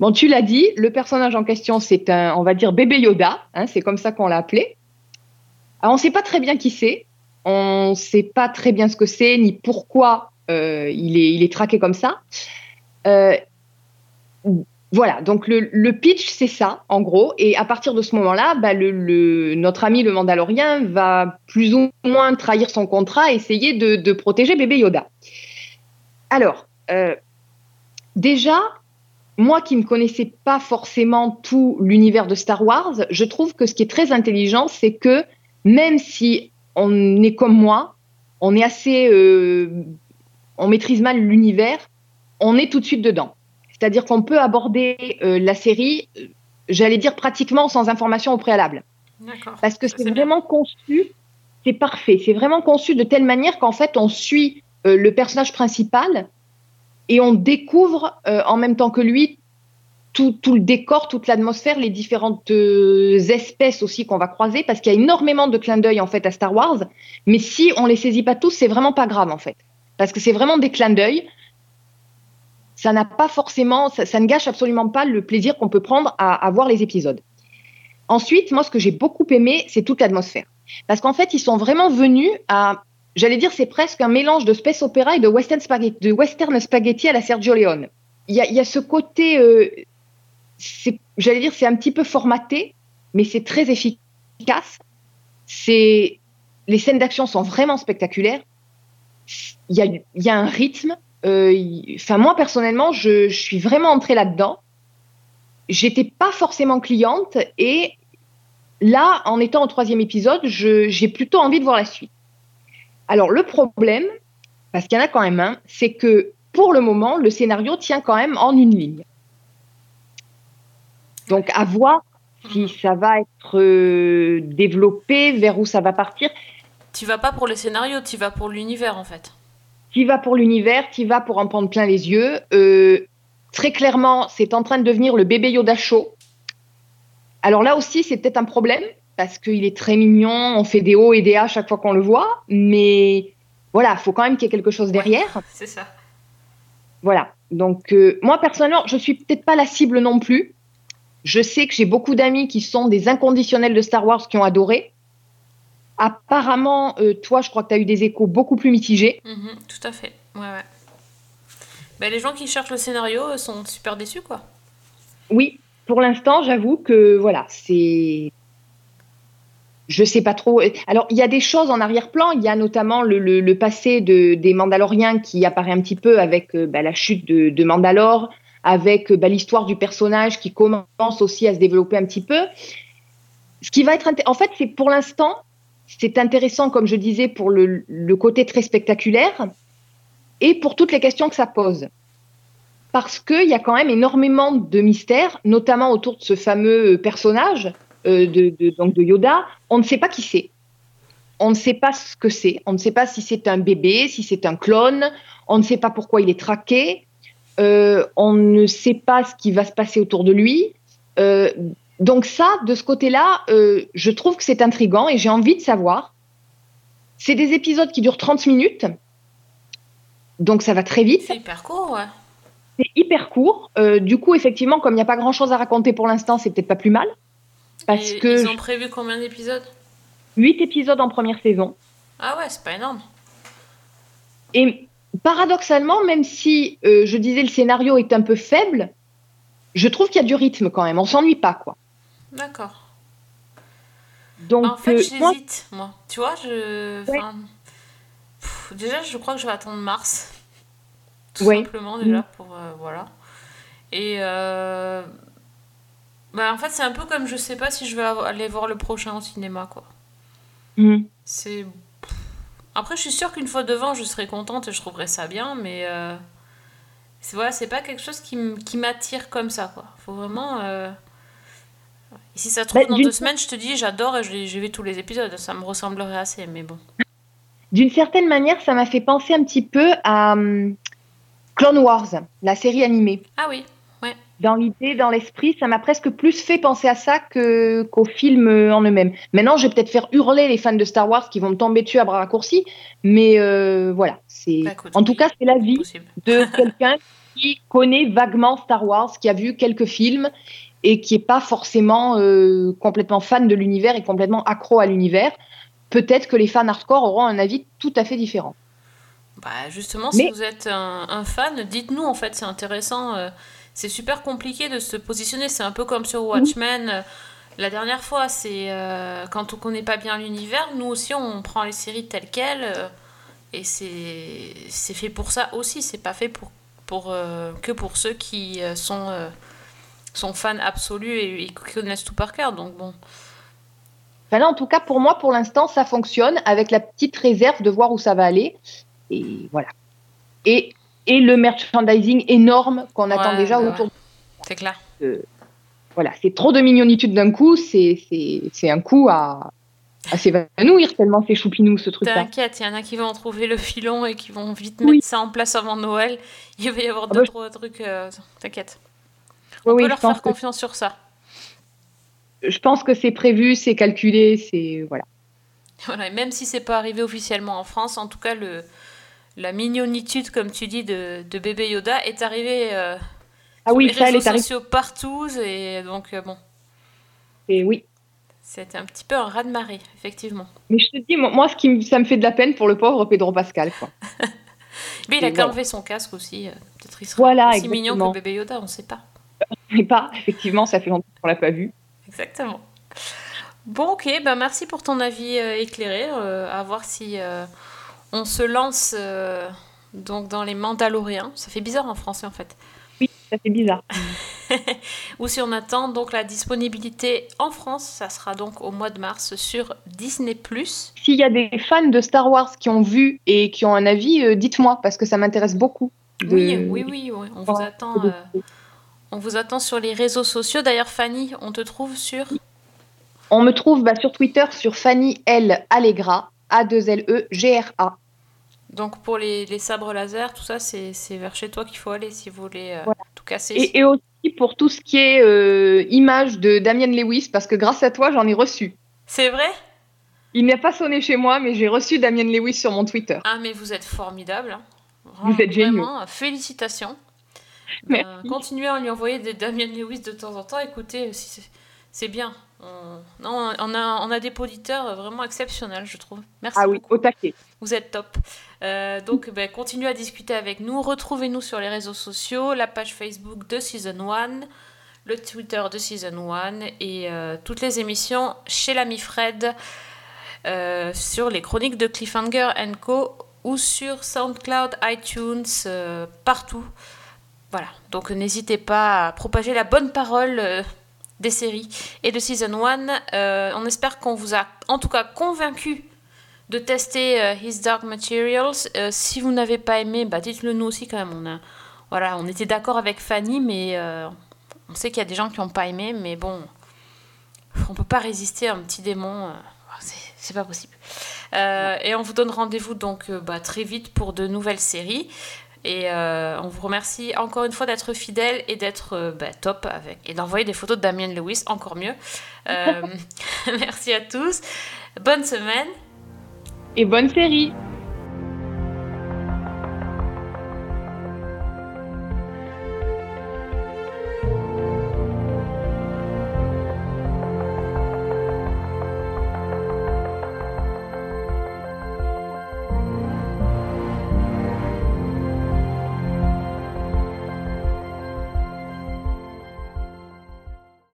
[SPEAKER 2] Bon, tu l'as dit, le personnage en question, c'est un, on va dire, bébé Yoda, hein, c'est comme ça qu'on l'a appelé. Alors, on ne sait pas très bien qui c'est, on ne sait pas très bien ce que c'est, ni pourquoi euh, il, est, traqué comme ça. Euh, voilà, donc le, pitch, c'est ça, en gros. Et à partir de ce moment-là, bah, notre ami le Mandalorien va plus ou moins trahir son contrat, essayer de, de protéger bébé Yoda. Alors, euh, déjà, moi qui ne connaissais pas forcément tout l'univers de Star Wars, je trouve que ce qui est très intelligent, c'est que même si on est comme moi, on est assez, euh, on maîtrise mal l'univers, on est tout de suite dedans. C'est-à-dire qu'on peut aborder euh, la série, euh, j'allais dire pratiquement sans information au préalable. Parce que c'est vraiment conçu, c'est parfait, c'est vraiment conçu de telle manière qu'en fait on suit euh, le personnage principal et on découvre euh, en même temps que lui tout, le décor, toute l'atmosphère, les différentes euh, espèces aussi qu'on va croiser, parce qu'il y a énormément de clins d'œil en fait à Star Wars. Mais si on les saisit pas tous, c'est vraiment pas grave en fait, parce que c'est vraiment des clins d'œil. Ça n'a pas forcément, ça, ça ne gâche absolument pas le plaisir qu'on peut prendre à, à voir les épisodes. Ensuite, moi, ce que j'ai beaucoup aimé, c'est toute l'atmosphère, parce qu'en fait, ils sont vraiment venus à J'allais dire, c'est presque un mélange de space opéra et de western spaghetti, à la Sergio Leone. Il y a, ce côté, euh, j'allais dire, c'est un petit peu formaté, mais c'est très efficace. Les scènes d'action sont vraiment spectaculaires. Il y a, un rythme, euh, enfin moi personnellement, je, je suis vraiment entrée là-dedans. J'étais pas forcément cliente et là, en étant au troisième épisode, j'ai plutôt envie de voir la suite. Alors le problème, parce qu'il y en a quand même un, c'est que pour le moment, le scénario tient quand même en une ligne. Donc à voir si ça va être euh, développé, vers où ça va partir.
[SPEAKER 1] Tu vas pas pour le scénario, tu vas pour l'univers en fait.
[SPEAKER 2] Tu vas pour l'univers, tu vas pour en prendre plein les yeux. Euh, très clairement, c'est en train de devenir le bébé Yoda show. Alors là aussi, c'est peut-être un problème parce qu'il est très mignon, on fait des hauts et des A chaque fois qu'on le voit, mais voilà, il faut quand même qu'il y ait quelque chose derrière.
[SPEAKER 1] C'est ça.
[SPEAKER 2] Voilà. Donc euh, moi personnellement, je suis peut-être pas la cible non plus. Je sais que j'ai beaucoup d'amis qui sont des inconditionnels de Star Wars qui ont adoré. Apparemment, euh, toi, je crois que tu as eu des échos beaucoup plus mitigés.
[SPEAKER 1] Mhm, tout à fait. Ouais, ouais. Ben, les gens qui cherchent le scénario euh, sont super déçus, quoi.
[SPEAKER 2] Oui, pour l'instant, j'avoue que voilà, c'est. Je sais pas trop. Alors, il y a des choses en arrière-plan. Il y a notamment le, passé de, des Mandaloriens qui apparaît un petit peu avec euh, bah, la chute de, Mandalore, avec euh, bah, l'histoire du personnage qui commence aussi à se développer un petit peu. Ce qui va être. En fait, c'est pour l'instant, c'est intéressant, comme je disais, pour le, le côté très spectaculaire et pour toutes les questions que ça pose parce qu'il y a quand même énormément de mystères, notamment autour de ce fameux personnage euh, de, de- donc de Yoda. On ne sait pas qui c'est. On ne sait pas ce que c'est. On ne sait pas si c'est un bébé, si c'est un clone. On ne sait pas pourquoi il est traqué. Euh, on ne sait pas ce qui va se passer autour de lui. Euh, donc ça, de ce côté-là, je trouve que c'est intriguant et j'ai envie de savoir. C'est des épisodes qui durent 30 minutes. Donc ça va très vite.
[SPEAKER 1] C'est hyper court, ouais.
[SPEAKER 2] C'est hyper court. Euh, du coup, effectivement, comme il n'y a pas grand-chose à raconter pour l'instant, c'est peut-être pas plus mal. Parce
[SPEAKER 1] Et
[SPEAKER 2] que
[SPEAKER 1] Ils ont prévu combien d'épisodes
[SPEAKER 2] 8 épisodes en première saison.
[SPEAKER 1] Ah ouais, c'est pas énorme.
[SPEAKER 2] Et paradoxalement, même si euh, je disais le scénario est un peu faible, je trouve qu'il y a du rythme quand même. On s'ennuie pas, quoi.
[SPEAKER 1] D'accord.
[SPEAKER 2] Donc,
[SPEAKER 1] Bah, en fait,
[SPEAKER 2] euh,
[SPEAKER 1] j'hésite, moi. Tu vois, je.
[SPEAKER 2] Ouais.
[SPEAKER 1] enfin, pff, déjà, je crois que je vais attendre mars. Tout
[SPEAKER 2] Ouais.
[SPEAKER 1] simplement, déjà,
[SPEAKER 2] Mm.
[SPEAKER 1] pour. euh, voilà. Et. Bah, en fait, c'est un peu comme je sais pas si je vais aller voir le prochain au cinéma, quoi.
[SPEAKER 2] hmm.
[SPEAKER 1] C'est. Après, je suis sûre qu'une fois devant, je serai contente et je trouverai ça bien, mais. euh, C'est voilà, pas quelque chose qui m'attire comme ça, quoi. Faut vraiment. euh, Et si ça se trouve,
[SPEAKER 2] Bah,
[SPEAKER 1] dans deux semaines, je te dis, j'adore et j'ai vu tous les épisodes. Ça me ressemblerait assez, mais bon.
[SPEAKER 2] D'une certaine manière, ça m'a fait penser un petit peu à hum, Clone Wars, la série animée.
[SPEAKER 1] Ah oui.
[SPEAKER 2] Dans l'idée, dans l'esprit, ça m'a presque plus fait penser à ça que, qu'au film euh, en eux-mêmes. Maintenant, je vais peut-être faire hurler les fans de Star Wars qui vont me tomber dessus à bras raccourcis, mais euh, voilà. C'est...
[SPEAKER 1] Bah,
[SPEAKER 2] en tout cas, c'est la vie
[SPEAKER 1] Possible.
[SPEAKER 2] de quelqu'un qui connaît vaguement Star Wars, qui a vu quelques films et qui n'est pas forcément euh, complètement fan de l'univers et complètement accro à l'univers. Peut-être que les fans hardcore auront un avis tout à fait différent.
[SPEAKER 1] Bah justement, si
[SPEAKER 2] Mais-
[SPEAKER 1] vous êtes un, un fan, dites-nous en fait, c'est intéressant. euh, c'est super compliqué de se positionner. C'est un peu comme sur Watchmen. euh, La dernière fois, c'est euh, quand on connaît pas bien l'univers, nous aussi on prend les séries telles quelles. euh, et c'est fait pour ça aussi. C'est pas fait pour, pour, que pour ceux qui sont, sont fans absolus et, connaissent tout par cœur. Donc bon.
[SPEAKER 2] Enfin, en tout cas, pour moi, pour l'instant, ça fonctionne avec la petite réserve de voir où ça va aller. Et voilà. Et, et le merchandising énorme qu'on attend déjà
[SPEAKER 1] bah
[SPEAKER 2] autour
[SPEAKER 1] ouais. C'est clair.
[SPEAKER 2] de. Voilà, c'est trop de mignonitude d'un coup, c'est un coup à, à s'évanouir tellement c'est choupinou ce truc-là.
[SPEAKER 1] T'inquiète, il y en a qui vont en trouver le filon et qui vont vite
[SPEAKER 2] Oui.
[SPEAKER 1] mettre ça en place avant Noël. Il va y avoir
[SPEAKER 2] Ah bah,
[SPEAKER 1] trois trucs. euh, T'inquiète. On
[SPEAKER 2] oui,
[SPEAKER 1] peut leur faire
[SPEAKER 2] que-
[SPEAKER 1] confiance sur ça.
[SPEAKER 2] Je pense que c'est prévu, c'est calculé, c'est. Voilà.
[SPEAKER 1] Voilà, et même si c'est pas arrivé officiellement en France, en tout cas, le, la mignonitude, comme tu dis, de, de bébé Yoda est arrivée euh,
[SPEAKER 2] Ah
[SPEAKER 1] sur
[SPEAKER 2] oui,
[SPEAKER 1] les
[SPEAKER 2] ça, elle
[SPEAKER 1] réseaux
[SPEAKER 2] est arrivée.
[SPEAKER 1] sociaux partout. Et donc, euh, bon,
[SPEAKER 2] Et oui.
[SPEAKER 1] c'était un petit peu un raz-de-marée, effectivement.
[SPEAKER 2] Mais je te dis, moi, ce qui me- ça me fait de la peine pour le pauvre Pedro Pascal. Quoi.
[SPEAKER 1] Mais il a
[SPEAKER 2] voilà.
[SPEAKER 1] enlever son casque aussi. euh, Peut-être il sera
[SPEAKER 2] Voilà,
[SPEAKER 1] aussi mignon
[SPEAKER 2] exactement.
[SPEAKER 1] que bébé Yoda, on sait pas.
[SPEAKER 2] Mais pas, effectivement, ça fait longtemps qu'on l'a pas vu.
[SPEAKER 1] Exactement. Bon, ok, bah merci pour ton avis euh, éclairé. euh, à voir si euh, on se lance euh, donc dans les Mandaloriens. Ça fait bizarre en français en fait.
[SPEAKER 2] Oui, ça fait bizarre.
[SPEAKER 1] Ou si on attend donc la disponibilité en France, ça sera donc au mois de mars sur Disney+.
[SPEAKER 2] S'il y a des fans de Star Wars qui ont vu et qui ont un avis, euh, dites-moi parce que ça m'intéresse beaucoup. de-
[SPEAKER 1] Oui, oui, oui, oui, on vous attend. euh, on vous attend sur les réseaux sociaux. D'ailleurs, Fanny, on te trouve sur.
[SPEAKER 2] On me trouve bah, sur Twitter sur Fanny L Allegra, A2LE-G-R-A.
[SPEAKER 1] Donc pour les, les sabres laser, tout ça, c'est vers chez toi qu'il faut aller si vous voulez euh,
[SPEAKER 2] Voilà.
[SPEAKER 1] tout casser.
[SPEAKER 2] Et, et aussi pour tout ce qui est euh, image de Damien Lewis, parce que grâce à toi, j'en ai reçu.
[SPEAKER 1] C'est vrai?
[SPEAKER 2] Il n'a pas sonné chez moi, mais j'ai reçu Damien Lewis sur mon Twitter.
[SPEAKER 1] Ah, mais vous êtes formidable. hein.
[SPEAKER 2] Vous êtes géniaux.
[SPEAKER 1] Euh, félicitations. Ben,
[SPEAKER 2] Merci.
[SPEAKER 1] continuez à lui envoyer des Damien Lewis de temps en temps. Écoutez, si c'est bien. On, non, on, a, on a des auditeurs vraiment exceptionnels, je trouve. Merci
[SPEAKER 2] Ah oui,
[SPEAKER 1] beaucoup.
[SPEAKER 2] au taquet.
[SPEAKER 1] Vous êtes top. Euh, donc, ben, continuez à discuter avec nous. Retrouvez-nous sur les réseaux sociaux, la page Facebook de Season 1, le Twitter de Season 1 et euh, toutes les émissions chez l'ami Fred euh, sur les chroniques de Cliffhanger Co. ou sur SoundCloud, iTunes, euh, partout. Voilà, donc n'hésitez pas à propager la bonne parole euh, des séries et de Season 1. Euh, on espère qu'on vous a en tout cas convaincu de tester euh, His Dark Materials. Euh, si vous n'avez pas aimé, bah, dites-le nous aussi quand même. On, a, voilà, on était d'accord avec Fanny, mais on sait qu'il y a des gens qui n'ont pas aimé, mais bon, on peut pas résister à un petit démon. euh, c'est- pas possible. Et on vous donne rendez-vous donc bah, très vite pour de nouvelles séries. Et euh, on vous remercie encore une fois d'être fidèle et d'être euh, bah, top avec et d'envoyer des photos de Damien Lewis, encore mieux. Euh, merci à tous. Bonne semaine.
[SPEAKER 2] Et bonne série